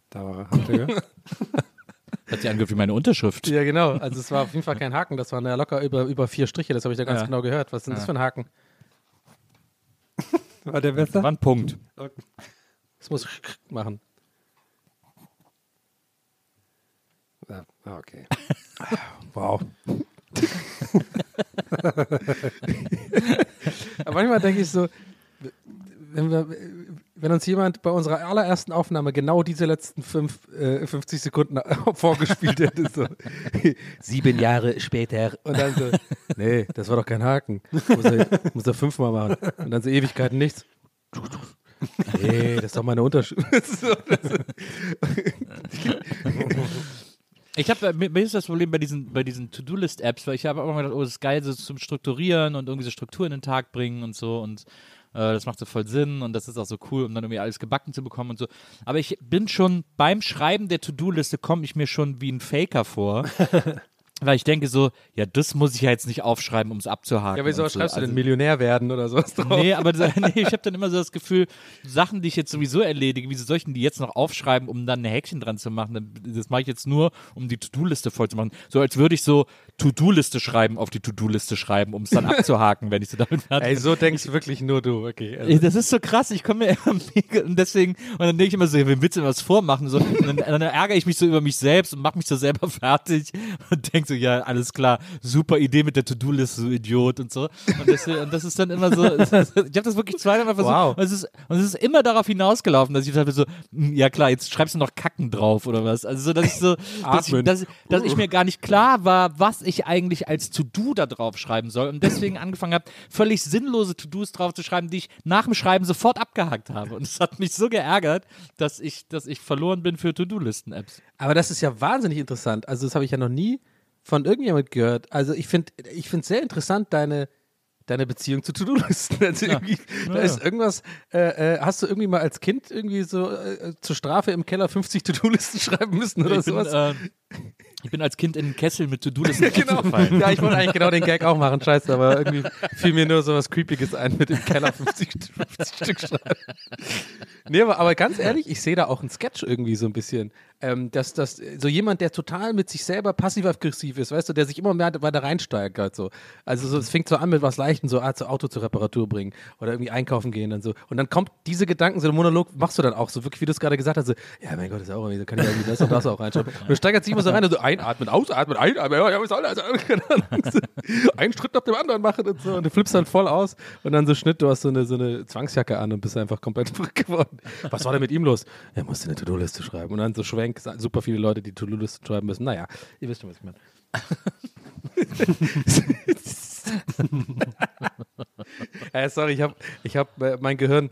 Da war er. Hat sich angehört wie meine Unterschrift. Ja, genau. Also es war auf jeden Fall kein Haken, das waren ja locker über, über vier Striche, das habe ich da ganz Ja. genau gehört. Was ist denn das für ein Haken? War der besser? war ein Punkt. Das muss machen. Ja, ah, okay. Wow. Aber manchmal denke ich so, wenn, wir, wenn uns jemand bei unserer allerersten Aufnahme genau diese letzten fünf, äh, 50 Sekunden vorgespielt hätte, so sieben Jahre später und dann so, nee, das war doch kein Haken. Muss er, muss er fünfmal machen. Und dann so Ewigkeiten nichts. Nee, das ist doch meine Unterschrift. Ich habe mir ist das Problem bei diesen bei diesen To-Do-List-Apps, weil ich habe auch immer gedacht, oh, das ist geil, so zum Strukturieren und irgendwie so Struktur in den Tag bringen und so und das macht so voll Sinn und das ist auch so cool, um dann irgendwie alles gebacken zu bekommen und so. Aber ich bin schon beim Schreiben der To-Do-Liste komme ich mir schon wie ein Faker vor. Weil ich denke so, ja, das muss ich ja jetzt nicht aufschreiben, um es abzuhaken. ja, wieso so. schreibst du Also- denn Millionär werden oder sowas drauf? Nee, aber nee, ich habe dann immer so das Gefühl, Sachen, die ich jetzt sowieso erledige, wieso soll ich denn die jetzt noch aufschreiben, um dann ein Häkchen dran zu machen? Das mache ich jetzt nur, um die To-Do-Liste voll zu machen. So als würde ich so To-Do-Liste schreiben auf die To-Do-Liste schreiben, um es dann abzuhaken, wenn ich so damit fertig Ey, so denkst wirklich nur du, okay. Ey, Das ist so krass, ich komme mir immer mega und deswegen, und dann denke ich immer so, wem willst du was vormachen? So, und dann, dann ärgere ich mich so über mich selbst und mache mich so selber fertig und denke so, ja, alles klar, super Idee mit der To-Do-Liste, so Idiot und so. Und das, und das ist dann immer so, ich habe das wirklich zweimal versucht Wow. und, es ist, und es ist immer darauf hinausgelaufen, dass ich dachte so, hm, ja klar, jetzt schreibst du noch Kacken drauf oder was. Also so, dass ich so, dass ich, dass, dass ich mir gar nicht klar war, was ich eigentlich als To-Do da drauf schreiben soll und deswegen angefangen habe, völlig sinnlose To-Dos drauf zu schreiben, die ich nach dem Schreiben sofort abgehakt habe. Und es hat mich so geärgert, dass ich, dass ich verloren bin für To-Do-Listen-Apps. Aber das ist ja wahnsinnig interessant. Also, das habe ich ja noch nie von irgendjemand gehört. Also, ich finde ich finde sehr interessant, deine, deine Beziehung zu To-Do-Listen. Also, da Ja. ist irgendwas, äh, äh, hast du irgendwie mal als Kind irgendwie so äh, zur Strafe im Keller 50 To-Do-Listen schreiben müssen oder ich, bin, sowas? äh, ich bin als Kind in den Kessel mit To-Do-Listen Genau. gefallen. Ja, ich wollte eigentlich genau den Gag auch machen, scheiße, aber irgendwie fiel mir nur so was Creepiges ein mit dem Keller 50, 50 Stück schreiben. Nee, aber, aber ganz ehrlich, ich sehe da auch einen Sketch irgendwie so ein bisschen. Ähm, dass, dass so jemand, der total mit sich selber passiv-aggressiv ist, weißt du, der sich immer mehr weiter reinsteigert. So. Also so, es fängt so an mit was Leichtem, so ah, zu Auto zur Reparatur bringen oder irgendwie einkaufen gehen und so. Und dann kommt diese Gedanken, so ein Monolog machst du dann auch so, wirklich, wie du es gerade gesagt hast, so, ja, mein Gott, ist ja auch irgendwie, da kann ich irgendwie das und das auch reinschauen. Und du steigert sich immer so rein und so einatmen, ausatmen, einatmen, ja, was soll das? Einen Schritt nach dem anderen machen und so. Und du flippst dann voll aus und dann so Schnitt, du hast so eine, so eine Zwangsjacke an und bist einfach komplett verrückt geworden. Was war denn mit ihm los? Er musste eine To-Do-Liste schreiben. Und dann so Schwenk, super viele Leute, die To-Do-Listen schreiben müssen. Naja, ihr wisst schon, was ich meine. äh, sorry, ich habe ich hab, äh, mein Gehirn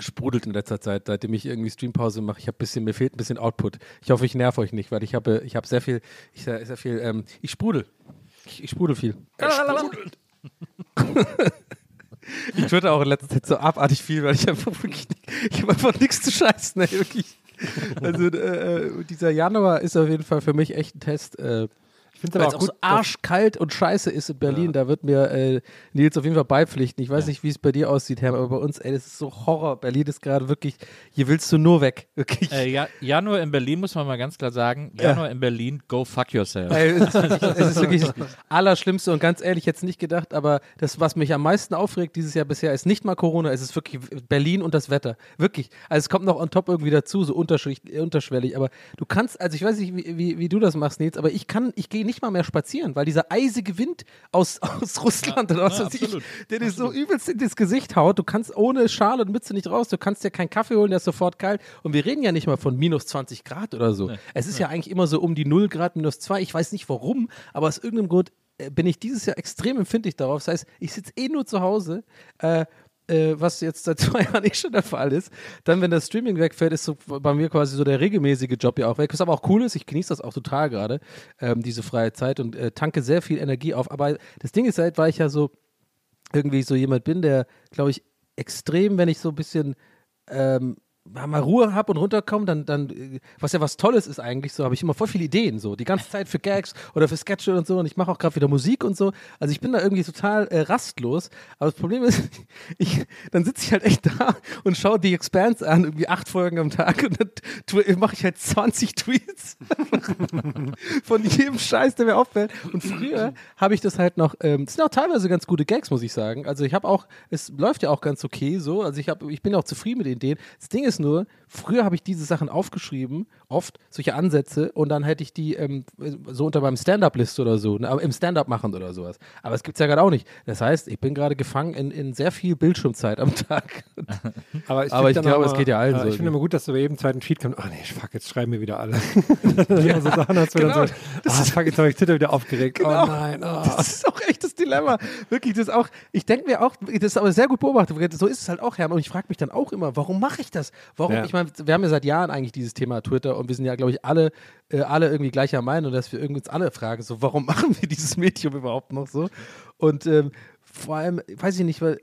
sprudelt in letzter Zeit, seitdem ich irgendwie Streampause mache. Ich habe bisschen, mir fehlt ein bisschen Output. Ich hoffe, ich nerv euch nicht, weil ich habe, ich habe sehr viel, ich sehr, sehr viel, ähm, ich sprudel. Ich, ich sprudel viel. ich twitter auch in letzter Zeit so abartig viel, weil ich einfach wirklich, ich habe einfach nichts zu scheißen, ey, wirklich. Also äh, dieser Januar ist auf jeden Fall für mich echt ein Test. Äh, Ich finde weil es aber auch auch so gut, arschkalt und scheiße ist in Berlin, da wird mir äh, Nils auf jeden Fall beipflichten. Ich weiß nicht, wie es bei dir aussieht, Herr, aber bei uns, ey, das ist so Horror. Berlin ist gerade wirklich, hier willst du nur weg. Wirklich. Äh, ja, Januar in Berlin muss man mal ganz klar sagen. Januar in Berlin, go fuck yourself. Ey, es, ist, es ist wirklich das Allerschlimmste und ganz ehrlich, jetzt nicht gedacht, aber das, was mich am meisten aufregt dieses Jahr bisher, ist nicht mal Corona, es ist wirklich Berlin und das Wetter. Wirklich. Also es kommt noch on top irgendwie dazu, so unterschwellig, unterschwellig. Aber du kannst, also ich weiß nicht, wie, wie, wie du das machst, Nils, aber ich kann, ich gehe nicht mal mehr spazieren, weil dieser eisige Wind aus, aus Russland oder was ja, weiß ich, der dir so übelst in das Gesicht haut. Du kannst ohne Schal und Mütze nicht raus, du kannst dir keinen Kaffee holen, der ist sofort kalt. Und wir reden ja nicht mal von minus 20 Grad oder so. Es ist ja eigentlich immer so um die 0 Grad, minus 2. Ich weiß nicht warum, aber aus irgendeinem Grund äh, bin ich dieses Jahr extrem empfindlich darauf. Das heißt, ich sitze eh nur zu Hause. Äh, äh, was jetzt seit zwei Jahren eh schon der Fall ist. Dann, wenn das Streaming wegfällt, ist so bei mir quasi so der regelmäßige Job ja auch weg. Was aber auch cool ist, ich genieße das auch total gerade, ähm, diese freie Zeit und äh, tanke sehr viel Energie auf. Aber das Ding ist halt, weil ich ja so irgendwie so jemand bin, der, glaube ich, extrem, wenn ich so ein bisschen ähm, mal Ruhe habe und runterkomme, dann, dann, äh, was ja was Tolles ist eigentlich, so habe ich immer voll viele Ideen, so die ganze Zeit für Gags oder für Sketche und so und ich mache auch gerade wieder Musik und so. Also ich bin da irgendwie total äh, rastlos. Aber das Problem ist, ich, dann sitze ich halt echt da und schaue die Expanse an, irgendwie acht Folgen am Tag und dann mache ich halt 20 Tweets von jedem Scheiß, der mir auffällt. Und früher habe ich das halt noch, ähm, das sind auch teilweise ganz gute Gags, muss ich sagen. Also ich habe auch, es läuft ja auch ganz okay so. Also ich habe, ich bin auch zufrieden mit den Ideen. Das Ding ist nur, früher habe ich diese Sachen aufgeschrieben, oft solche Ansätze, und dann hätte ich die ähm, so unter meinem Stand-up-List oder so, ne, im Stand-up machen oder sowas. Aber es gibt es ja gerade auch nicht. Das heißt, ich bin gerade gefangen in, in sehr viel Bildschirmzeit am Tag. Aber ich, Aber ich glaube, es geht ja allen so Ich finde immer gut, dass du bei jedem zweiten Tweet kommst. Ach nee, fuck, jetzt schreiben mir wieder alle. ja, so Sachen du genau. dann so, ah, fuck, jetzt habe ich Twitter wieder aufgeregt. Genau. Oh nein, oh. Das ist auch echt das Dilemma. Wirklich, das ist auch, ich denke mir auch, das ist aber sehr gut beobachtet. So ist es halt auch, Hermann. Und ich frage mich dann auch immer, warum mache ich das? Warum? Ja. Ich meine, wir haben ja seit Jahren eigentlich dieses Thema Twitter und wir sind ja, glaube ich, alle, äh, alle irgendwie gleicher Meinung, dass wir uns alle fragen, so, warum machen wir dieses Medium überhaupt noch so? Und ähm, vor allem, weiß ich nicht, weil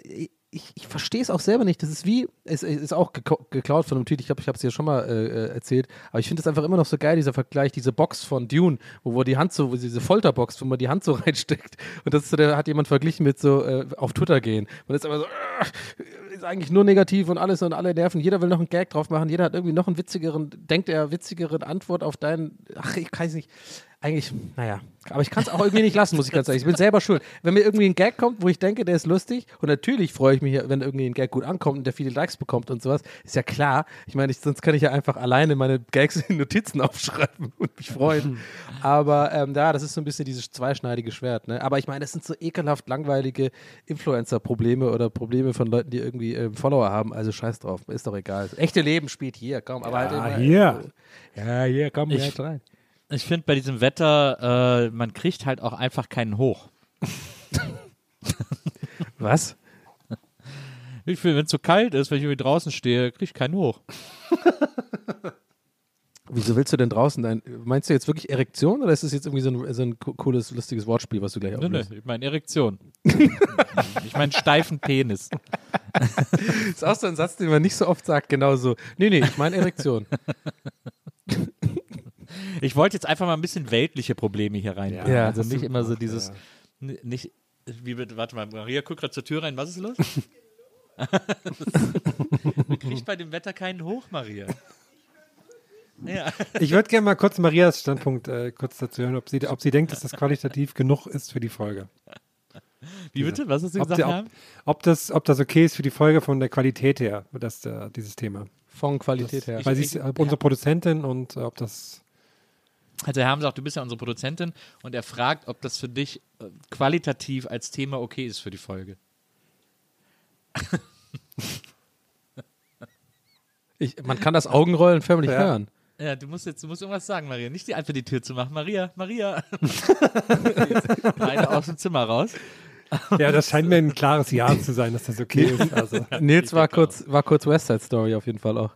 ich, ich, verstehe es auch selber nicht. Das ist wie, es, es ist auch geklaut von einem Tweet, ich glaube, ich habe es dir schon mal äh, äh, erzählt, aber ich finde es einfach immer noch so geil, dieser Vergleich, diese Box von Dune, wo, wo die Hand so, diese Folterbox, wo man die Hand so reinsteckt. Und das so, der hat jemand verglichen mit so äh, auf Twitter gehen. Und das ist aber so, äh, eigentlich nur negativ und alles und alle nerven. Jeder will noch einen Gag drauf machen, jeder hat irgendwie noch einen witzigeren, denkt er, witzigeren Antwort auf deinen, ach, ich weiß nicht. Eigentlich, naja, aber ich kann es auch irgendwie nicht lassen, muss ich ganz sagen. Ich bin selber schuld. Wenn mir irgendwie ein Gag kommt, wo ich denke, der ist lustig, und natürlich freue ich mich, wenn irgendwie ein Gag gut ankommt und der viele Likes bekommt und sowas, ist ja klar. Ich meine, ich, sonst kann ich ja einfach alleine meine Gags in Notizen aufschreiben und mich freuen. Aber ähm, ja, das ist so ein bisschen dieses zweischneidige Schwert. Ne? Aber ich meine, das sind so ekelhaft langweilige Influencer-Probleme oder Probleme von Leuten, die irgendwie ähm, Follower haben. Also scheiß drauf, ist doch egal. Das echte Leben spielt hier, komm. Aber halt immer, hier. Ja, hier, komm, Ich- jetzt rein. Ich finde bei diesem Wetter, äh, man kriegt halt auch einfach keinen hoch. Was? Ich finde, wenn es so kalt ist, wenn ich irgendwie draußen stehe, kriege ich keinen hoch. Wieso willst du denn draußen dein. Meinst du jetzt wirklich Erektion oder ist das jetzt irgendwie so ein, so ein co- cooles, lustiges Wortspiel, was du gleich Nee, nee, auflöst? ich meine Erektion. ich meine steifen Penis. Das ist auch so ein Satz, den man nicht so oft sagt, genau so. Nee, nee, ich meine Erektion. Ich wollte jetzt einfach mal ein bisschen weltliche Probleme hier reinbringen. Ja. also nicht immer so gemacht, dieses, ja. nicht, wie bitte, warte mal, Maria guckt gerade zur Tür rein, was ist los? du kriegst bei dem Wetter keinen hoch, Maria. Ja. Ich würde gerne mal kurz Marias Standpunkt äh, kurz dazu hören, ob sie, ob sie denkt, dass das qualitativ genug ist für die Folge. Wie bitte? Was hast du Ob, gesagt? sie, ob, Herm? ob, das, ob das okay ist für die Folge von der Qualität her, das, äh, dieses Thema. Von Qualität her. Weil sie ist äh, unsere Produzentin und äh, ob das. Also Herm sagt, du bist ja unsere Produzentin und er fragt, ob das für dich äh, qualitativ als Thema okay ist für die Folge. Ich, man kann das Augenrollen förmlich Ja. hören. Ja, du musst jetzt, du musst irgendwas sagen, Maria. Nicht die einfach die Tür zu machen. Maria, Maria. Beide aus dem Zimmer raus. Ja, das scheint mir ein klares Ja zu sein, dass das okay ist. Also. Nils war kurz, war kurz West Side Story auf jeden Fall auch.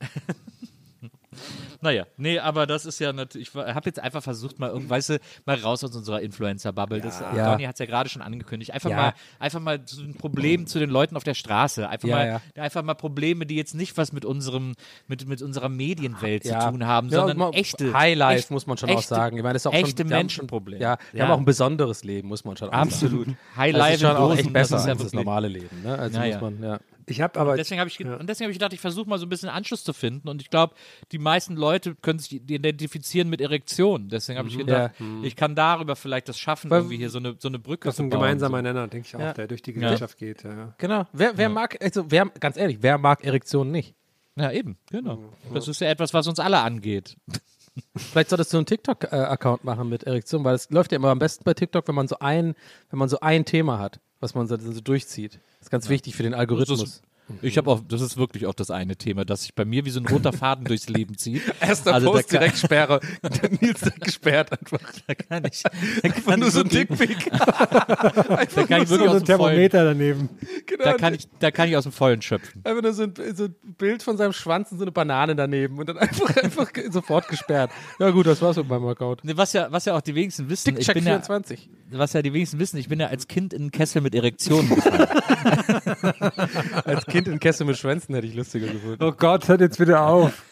Naja, nee, aber das ist ja natürlich, ich habe jetzt einfach versucht, mal weißt du, mal raus aus unserer Influencer-Bubble. Das- Ja. Donny hat es ja gerade schon angekündigt. Einfach Ja. mal, einfach mal so ein Problem zu den Leuten auf der Straße. Einfach Ja, mal, ja. einfach mal Probleme, die jetzt nicht was mit unserem, mit, mit unserer Medienwelt Ja. zu tun haben, Ja, sondern mal- echte. Highlight, echt- muss man schon auch echte- sagen. Ich meine, das ist auch echte schon, wir haben Menschenprobleme. Schon, ja, wir Ja. haben auch ein besonderes Leben, muss man schon auch Absolut. sagen. High Das Life ist schon auch echt besser das ist ja als das normale Leben. Ne? Also Ja, muss ja. man, ja. Ich habe aber. Deswegen habe ich, und deswegen habe ich gedacht, ich versuche mal so ein bisschen Anschluss zu finden. Und ich glaube, die meisten Leute können sich identifizieren mit Erektion. Deswegen habe ich gedacht, ich kann darüber vielleicht das schaffen, Weil- irgendwie hier so eine, so eine Brücke Das ist zu ein gemeinsamer so. Nenner, denke ich auch, Ja. der durch die Gesellschaft geht. Ja. Genau. Wer, wer mag, also wer, ganz ehrlich, wer mag Erektionen nicht? Ja, eben, genau. Das ist ja etwas, was uns alle angeht. Vielleicht solltest du einen TikTok-Account machen mit Erektion, weil es läuft ja immer am besten bei TikTok, wenn man so ein, wenn man so ein Thema hat, was man so, so durchzieht. Das ist ganz wichtig für den Algorithmus. Ich habe auch, das ist wirklich auch das eine Thema, das sich bei mir wie so ein roter Faden durchs Leben zieht. Erster Also Post direkt Sperre. Der Nils direkt gesperrt einfach. Da kann ich, da kann Nur ich so ein Dickpick. da kann ich So wirklich aus ein dem Vollen, Thermometer daneben. Genau. da kann ich, da kann ich aus dem Vollen schöpfen. Einfach nur so ein, so ein Bild von seinem Schwanz und so eine Banane daneben und dann einfach, einfach sofort gesperrt. Ja gut, das war's mit meinem Account. Nee, was ja, was ja auch die wenigsten wissen, ich Dickcheck bin ja, 24. was ja die wenigsten wissen, ich bin ja als Kind in einen Kessel mit Erektionen gefallen. Als Kind in Kessel mit Schwänzen hätte ich lustiger gefunden. Oh Gott, hört jetzt wieder auf.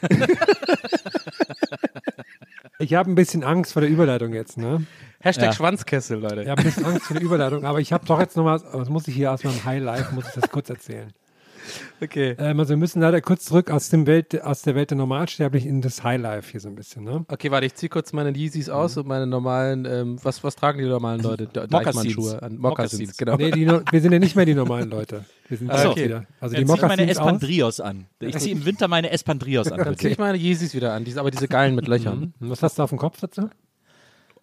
ich habe ein bisschen Angst vor der Überleitung jetzt, ne? Hashtag Ja. Schwanzkessel, Leute. Ich habe ein bisschen Angst vor der Überleitung, aber ich habe doch jetzt nochmal, das muss ich hier aus meinem High Life, muss ich das kurz erzählen. Okay. Ähm, also wir müssen leider kurz zurück aus, dem Welt, aus der Welt der Normalsterblichen in das High Life hier so ein bisschen, ne? Okay, warte, ich ziehe kurz meine Yeezys aus und meine normalen, ähm, was, was tragen die normalen Leute? Mokassins. Mokassins, genau. Nee, die, wir sind ja nicht mehr die normalen Leute. Wir sind okay. wieder. Also Ich die ziehe meine Mokassins aus. Espandrios an. Ich ziehe im Winter meine Espandrios an. Dann ziehe ich meine Yeezys wieder an, die, aber diese geilen mit Löchern. Und Was hast du auf dem Kopf dazu?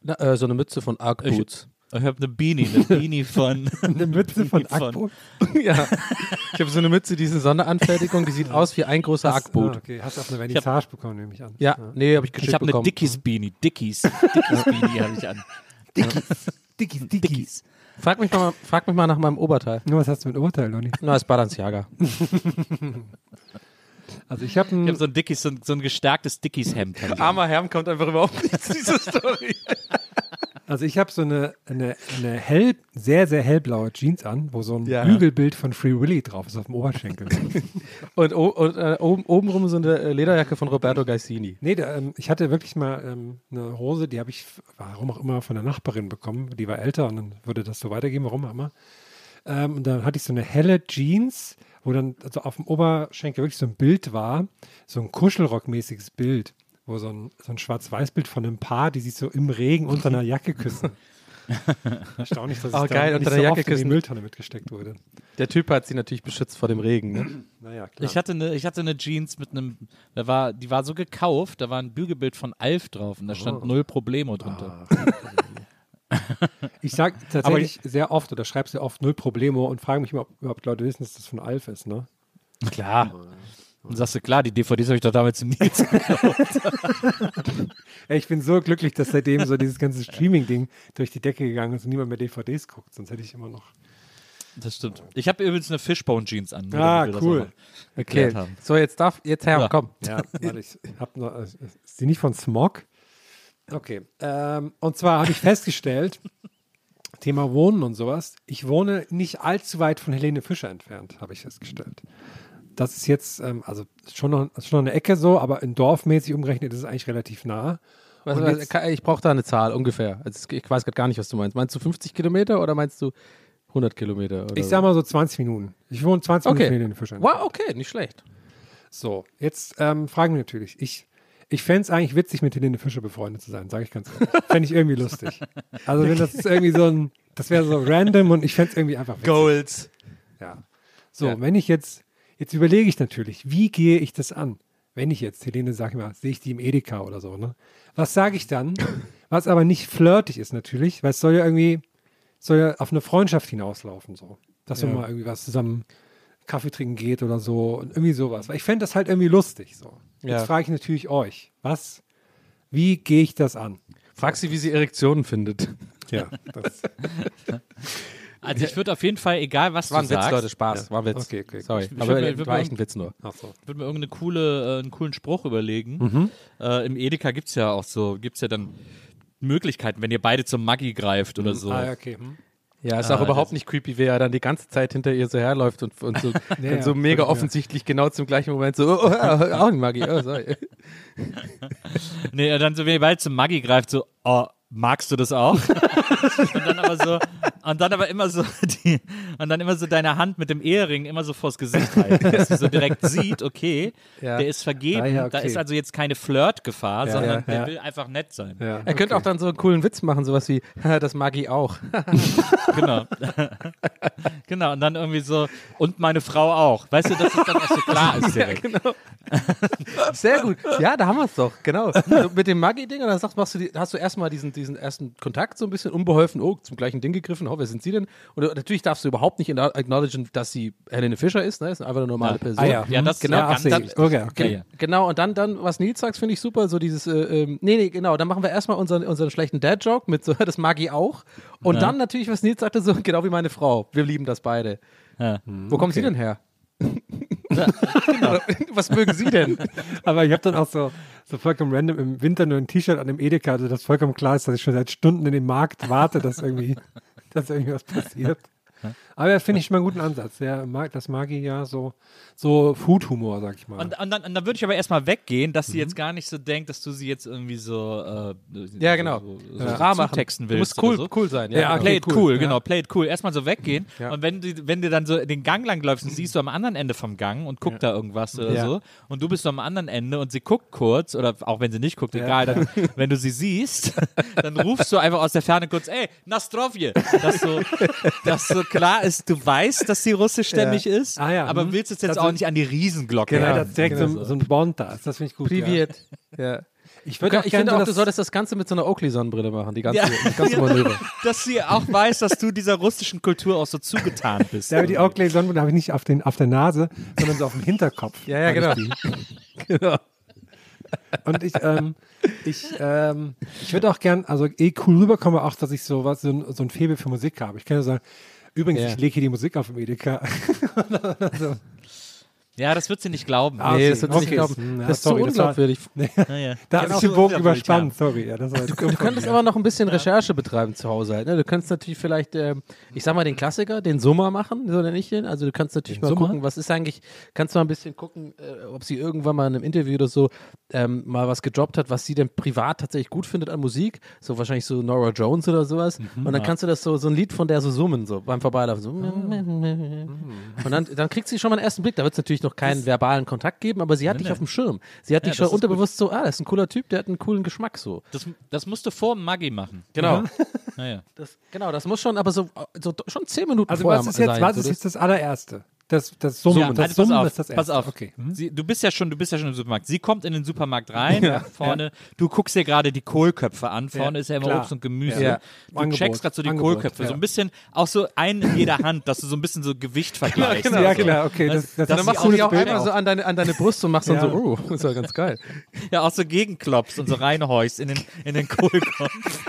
Na, äh, so eine Mütze von Arc Ich- Boots. Ich habe eine Beanie, eine Beanie von. Eine Mütze von Ackboot? ja. Ich habe so eine Mütze, diese Sonderanfertigung, die sieht aus wie ein großer Ah, Ackboot. okay. Hast du auf eine Vernissage bekommen, nehme ich an. Ja, nee, habe ich geschickt Ich habe eine. Dickies Beanie. Dickies. Dickies Beanie habe ich an. Dickies, Dickies. Frag mich, mal, frag mich mal nach meinem Oberteil. Nur was hast du mit Urteil, Lonny? Na, ist Balenciaga. Also ich habe habe so ein Dickies, so ein, so ein gestärktes Dickies-Hemd. hab. Armer Herm kommt einfach überhaupt nicht zu dieser Story. Also ich habe so eine, eine, eine hell, sehr, sehr hellblaue Jeans an, wo so ein Ja. Bügelbild von Free Willy drauf ist auf dem Oberschenkel. Und, o- und äh, oben, obenrum so eine äh, Lederjacke von Roberto Gaisini. nee, da, ähm, ich hatte wirklich mal ähm, eine Hose, die habe ich, warum auch immer, von der Nachbarin bekommen. Die war älter und dann würde das so weitergeben, warum auch immer. Ähm, und dann hatte ich so eine helle Jeans, wo dann also auf dem Oberschenkel wirklich so ein Bild war, so ein Kuschelrock-mäßiges Bild, wo so ein, so ein Schwarz-Weiß-Bild von einem Paar, die sich so im Regen unter einer Jacke küssen. Erstaunlich, dass Oh, es geil, da unter nicht der so Jacke oft in die küssen. Mülltonne mitgesteckt wurde. Der Typ hat sie natürlich beschützt vor dem Regen. Ne? Naja, klar. Ich hatte, eine, ich hatte eine Jeans mit einem, da war, die war so gekauft, da war ein Bügelbild von Alf drauf und da stand null Problemo drunter. Ich sage tatsächlich sehr oft oder schreibe sehr oft null Problemo und frage mich immer, ob überhaupt Leute wissen, dass das von Alf ist, ne? Klar. Und sagst du, klar, die DVDs habe ich doch damals im Nils Ey, ich bin so glücklich, dass seitdem so dieses ganze Streaming-Ding durch die Decke gegangen ist und niemand mehr DVDs guckt, sonst hätte ich immer noch. Das stimmt. Ich habe übrigens eine Fishbone-Jeans an. Ah, damit wir das cool. Okay. haben. So, jetzt darf, jetzt Herm, Ja. komm. Ja, warte, ich hab noch, äh, ist die nicht von Smog? Okay. Ähm, und zwar habe ich festgestellt, Thema Wohnen und sowas, ich wohne nicht allzu weit von Helene Fischer entfernt, habe ich festgestellt. Das ist jetzt, ähm, also schon noch, schon noch eine Ecke so, aber in dorfmäßig umgerechnet ist es eigentlich relativ nah. Was, jetzt- ich brauche da eine Zahl ungefähr. Also, ich weiß gerade gar nicht, was du meinst. Meinst du 50 Kilometer oder meinst du 100 Kilometer? Ich sag mal so 20 Minuten. Ich wohne 20 Minuten Okay. von Helene Fischer entfernt. Wow, okay, nicht schlecht. So, jetzt ähm, fragen wir natürlich. Ich, ich fände es eigentlich witzig, mit Helene Fischer befreundet zu sein, sage ich ganz ehrlich. Fände ich irgendwie lustig. Also, wenn das ist irgendwie so ein, das wäre so random und ich fände es irgendwie einfach witzig. Goals. Ja. So, wenn ich jetzt, jetzt überlege ich natürlich, wie gehe ich das an? Wenn ich jetzt, Helene, sag ich mal, sehe ich die im Edeka oder so, ne? Was sage ich dann? Was aber nicht flirtig ist natürlich, weil es soll ja irgendwie, soll ja auf eine Freundschaft hinauslaufen, so. Dass man mal irgendwie was zusammen Kaffee trinken geht oder so und irgendwie sowas. Weil ich fände das halt irgendwie lustig, so. Ja. Jetzt frage ich natürlich euch, was, wie gehe ich das an? Frag sie, wie sie Erektionen findet. Ja, das, Also ich würde auf jeden Fall, egal was War du ein Witz, sagst, Leute, Spaß. War ein Witz. Okay, okay, Sorry. Ich- ich Aber mir- äh, war echt ein Witz nur. ach so. würde mir irgendeine coole, äh, einen coolen Spruch überlegen. Mhm. Äh, Im Edeka gibt es ja auch so, gibt es ja dann Möglichkeiten, wenn ihr beide zum Maggi greift oder so. Ah, ja, okay. Hm. Ja, ist Ah, auch überhaupt das- nicht creepy, wie er dann die ganze Zeit hinter ihr so herläuft und, und so, Ja, dann so ja, mega ja. offensichtlich genau zum gleichen Moment so, oh, oh, oh, auch nicht Magie, oh, sorry. Nee, und dann so, wenn ihr beide zum Maggi greift, so, oh, magst du das auch? und dann aber so, und dann aber immer so, die, und dann immer so deine Hand mit dem Ehering immer so vors Gesicht halten, dass sie so direkt sieht, okay, Ja. der ist vergeben, Ah, ja, da okay. ist also jetzt keine Flirtgefahr, sondern ja, der ja. will einfach nett sein. Ja, Er könnte auch dann so einen coolen Witz machen, sowas wie, das Magie auch. Genau. genau, und dann irgendwie so, und meine Frau auch. Weißt du, dass es dann auch so klar ist direkt. genau. Sehr gut. Ja, da haben wir es doch, genau. So, mit dem Magie-Ding, und dann sagst, machst du die, hast du erstmal diesen, diesen ersten Kontakt so ein bisschen unbeholfen, oh, zum gleichen Ding gegriffen, oh, wer sind sie denn? Und du- natürlich darfst du überhaupt nicht acknowledgen, dass sie Helene Fischer ist, ne? Ist einfach eine normale Ja. Person. Ah, ja. Ja, das Genau, ja, ganz, dann, ich. Okay, okay. Genau, und dann, dann was Nils sagt, finde ich super, so dieses, äh, ähm, nee, nee, genau, dann machen wir erstmal unseren, unseren schlechten Dad-Joke mit so, das Magie auch. Und Ja. dann natürlich, was Nils sagte, so, genau wie meine Frau, wir lieben das beide. Ja. Wo kommt sie denn her? Was mögen Sie denn? Aber ich habe dann auch so, so vollkommen random im Winter nur ein T-Shirt an dem Edeka, also das vollkommen klar ist, dass ich schon seit Stunden in dem Markt warte, dass irgendwie, dass irgendwie was passiert. Aber finde ich schon mal einen guten Ansatz. Der mag, das mag ich ja so, so Food-Humor, sag ich mal. Und, und dann, und dann würde ich aber erstmal weggehen, dass Mhm. sie jetzt gar nicht so denkt, dass du sie jetzt irgendwie so, äh, Ja, genau. so, so, Ja. so rar machen. zutexten Du willst. musst cool, oder so. cool sein. Ja, Ja, okay, Play it cool. cool, Ja. genau, play it cool. Erstmal so weggehen Ja. und wenn du, wenn du dann so den Gang lang läufst und siehst du am anderen Ende vom Gang und guckt da irgendwas oder Ja. so und du bist so am anderen Ende und sie guckt kurz oder auch wenn sie nicht guckt, egal, dann, wenn du sie siehst, dann rufst du einfach aus der Ferne kurz, ey, Nastrovje, dass so, dass so klar ist, du weißt, dass sie russischstämmig ist, Ah ja, aber hm. willst jetzt, jetzt Das auch ist- nicht an die Riesenglocke ja, hängen. das ist direkt genau so, so. ein Bond da. Das finde ich gut. Privet. Ja. Ich Ich, würde ich finde auch, du solltest das Ganze mit so einer Oakley-Sonnenbrille machen, die ganze, Ja. die ganze Manöver. dass sie auch weiß, dass du dieser russischen Kultur auch so zugetan bist. Ja, aber die Oakley Sonnenbrille habe ich nicht auf, den, auf der Nase, sondern so auf dem Hinterkopf. Ja, ja, genau. genau. Und ich, ähm, ich, ähm, ich würde auch gern, also eh cool rüberkommen, auch, dass ich so was, so ein, so ein Faible für Musik habe. Ich kann ja sagen, übrigens, Ja. ich lege hier die Musik auf dem Edeka. so. Ja, das wird sie nicht glauben. Ah, nee, das wird sie nicht glauben. Hm, ja, das ist sorry, so das war- unglaubwürdig. Naja. Da Genau habe ich den Bogen er überspannt, sorry. Ja, das war jetzt Du, du könntest aber noch ein bisschen Recherche betreiben zu Hause halt. Ne? Du könntest natürlich vielleicht, ähm, ich sag mal, den Klassiker, den Summer machen, so nenne ich den. Also du kannst natürlich mal Summer? gucken, was ist eigentlich, kannst du mal ein bisschen gucken, äh, ob sie irgendwann mal in einem Interview oder so ähm, mal was gedroppt hat, was sie denn privat tatsächlich gut findet an Musik. So wahrscheinlich so Nora Jones oder sowas. Mhm. Und dann kannst du das so, so ein Lied von der so summen, so beim Vorbeilaufen. So. Ah. Und dann, dann kriegt sie schon mal einen ersten Blick. Da wird es natürlich noch keinen verbalen Kontakt geben, aber sie hat dich auf dem Schirm. Sie hat Ja, dich schon das unterbewusst so, ah, das ist ein cooler Typ, der hat einen coolen Geschmack so. Das, das musst du vor Maggi machen. Genau. Naja. Das, genau, das muss schon, aber so, so schon zehn Minuten Also vorher was ist jetzt, sein. was ist das- jetzt das allererste? Das, das Summen, Ja, das also pass Summen auf, ist das pass auf. Okay. Hm? Sie, du bist ja schon, du bist ja schon im Supermarkt. Sie kommt in den Supermarkt rein, ja, vorne. Du guckst dir gerade die Kohlköpfe an. Vorne Ja, ist ja immer klar. Obst und Gemüse. Ja. Du Angebot, checkst gerade so die Angebot, Kohlköpfe, ja. so ein bisschen, auch so ein in jeder Hand, dass du so ein bisschen so Gewicht vergleichst. genau. oder Ja, so. genau, okay, Das- das- das- dann machst du die so auch einmal so an deine, an deine Brust und machst dann Ja. so, oh, das ist ja ganz geil. Ja, auch so gegenklopfst und so reinhäust in den, in den Kohlkopf.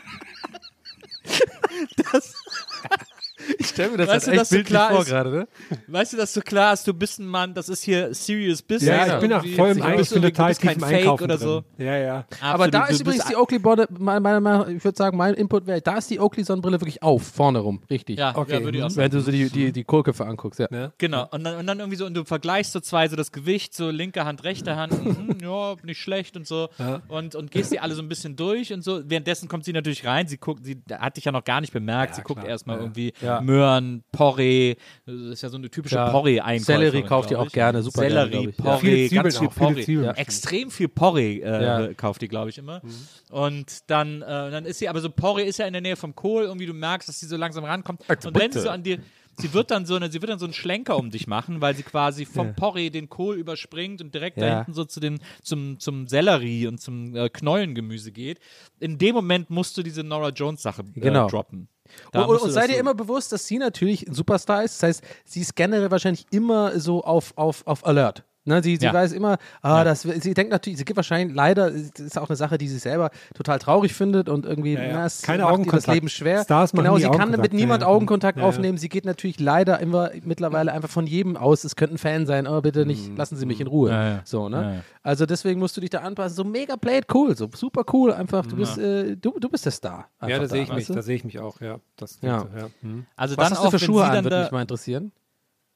Ich stelle mir das Weißt jetzt du, echt bildlich klar vor ist- gerade, ne? Weißt du, dass du klar hast, du bist ein Mann, das ist hier serious business. Ja, ich bin auch Irgendwie voll im nicht- Ein- du ich bin total tief kein im Fake Einkaufen oder drin. so. Ja, ja. Aber Absolut, da du ist übrigens die Oakley Borde, mein, mein, mein, ich würde sagen, mein Input wäre, da ist die Oakley Sonnenbrille wirklich auf, vorne rum, richtig. Ja, Okay, ja würde ich auch sagen. Wenn du so die, die, die Kohlköpfe anguckst, ja. Ne? Genau, und dann, und dann irgendwie so, und du vergleichst so zwei, so das Gewicht, so linke Hand, rechte Hand, mhm, ja, nicht schlecht und so. Ja. Und, und gehst die alle so ein bisschen durch und so. Währenddessen kommt sie natürlich rein, sie guckt, sie hat dich ja noch gar nicht bemerkt, Ja, sie guckt erstmal Ja. irgendwie Ja. Möhren, Porree, das ist ja so eine typische Ja. Porree-Einkäuferin. Sellerie kauft ihr auch gerne, super gerne, Sellerie. Ja. Porree, Zwiebeln ganz viel Porree. Zwiebeln. Ja. Extrem viel Porree äh, Ja. kauft die, glaube ich, immer. Und dann, äh, dann ist sie, aber so Porree ist ja in der Nähe vom Kohl, irgendwie du merkst, dass sie so langsam rankommt. Und wenn sie so an dir, sie wird dann so eine, sie wird dann so einen Schlenker um dich machen, weil sie quasi vom Porree den Kohl überspringt und direkt da Ja. hinten so zu den, zum, zum Sellerie und zum äh, Knollengemüse geht. In dem Moment musst du diese Nora Jones Sache äh, Genau. droppen. Da Und, und, seid ihr so- immer bewusst, dass sie natürlich ein Superstar ist. Das heißt, sie ist generell wahrscheinlich immer so auf, auf, auf Alert. Ne, sie, sie Ja. weiß immer, ah, das, sie denkt natürlich, sie gibt wahrscheinlich leider, das ist auch eine Sache, die sie selber total traurig findet und irgendwie, Ja, ja. na, es Keine macht ihr das. Leben schwer. Stars genau, sie kann mit niemand Ja, ja. Augenkontakt Ja, ja. aufnehmen. Sie geht natürlich leider immer mittlerweile einfach von jedem aus, es könnte ein Fan sein, aber bitte nicht, lassen Sie mich in Ruhe. Mhm. Ja, ja. So, ne? Ja, ja. Also deswegen musst du dich da anpassen. So mega played cool, so super cool einfach. Du bist, äh, du, du bist der Star. Ja, da sehe ich mich, weißt du? da sehe ich mich auch, ja. Das Ja. so, ja. Hm. Also Was dann hast du auch, für wenn Schuhe sie an, dann würde mich mal interessieren.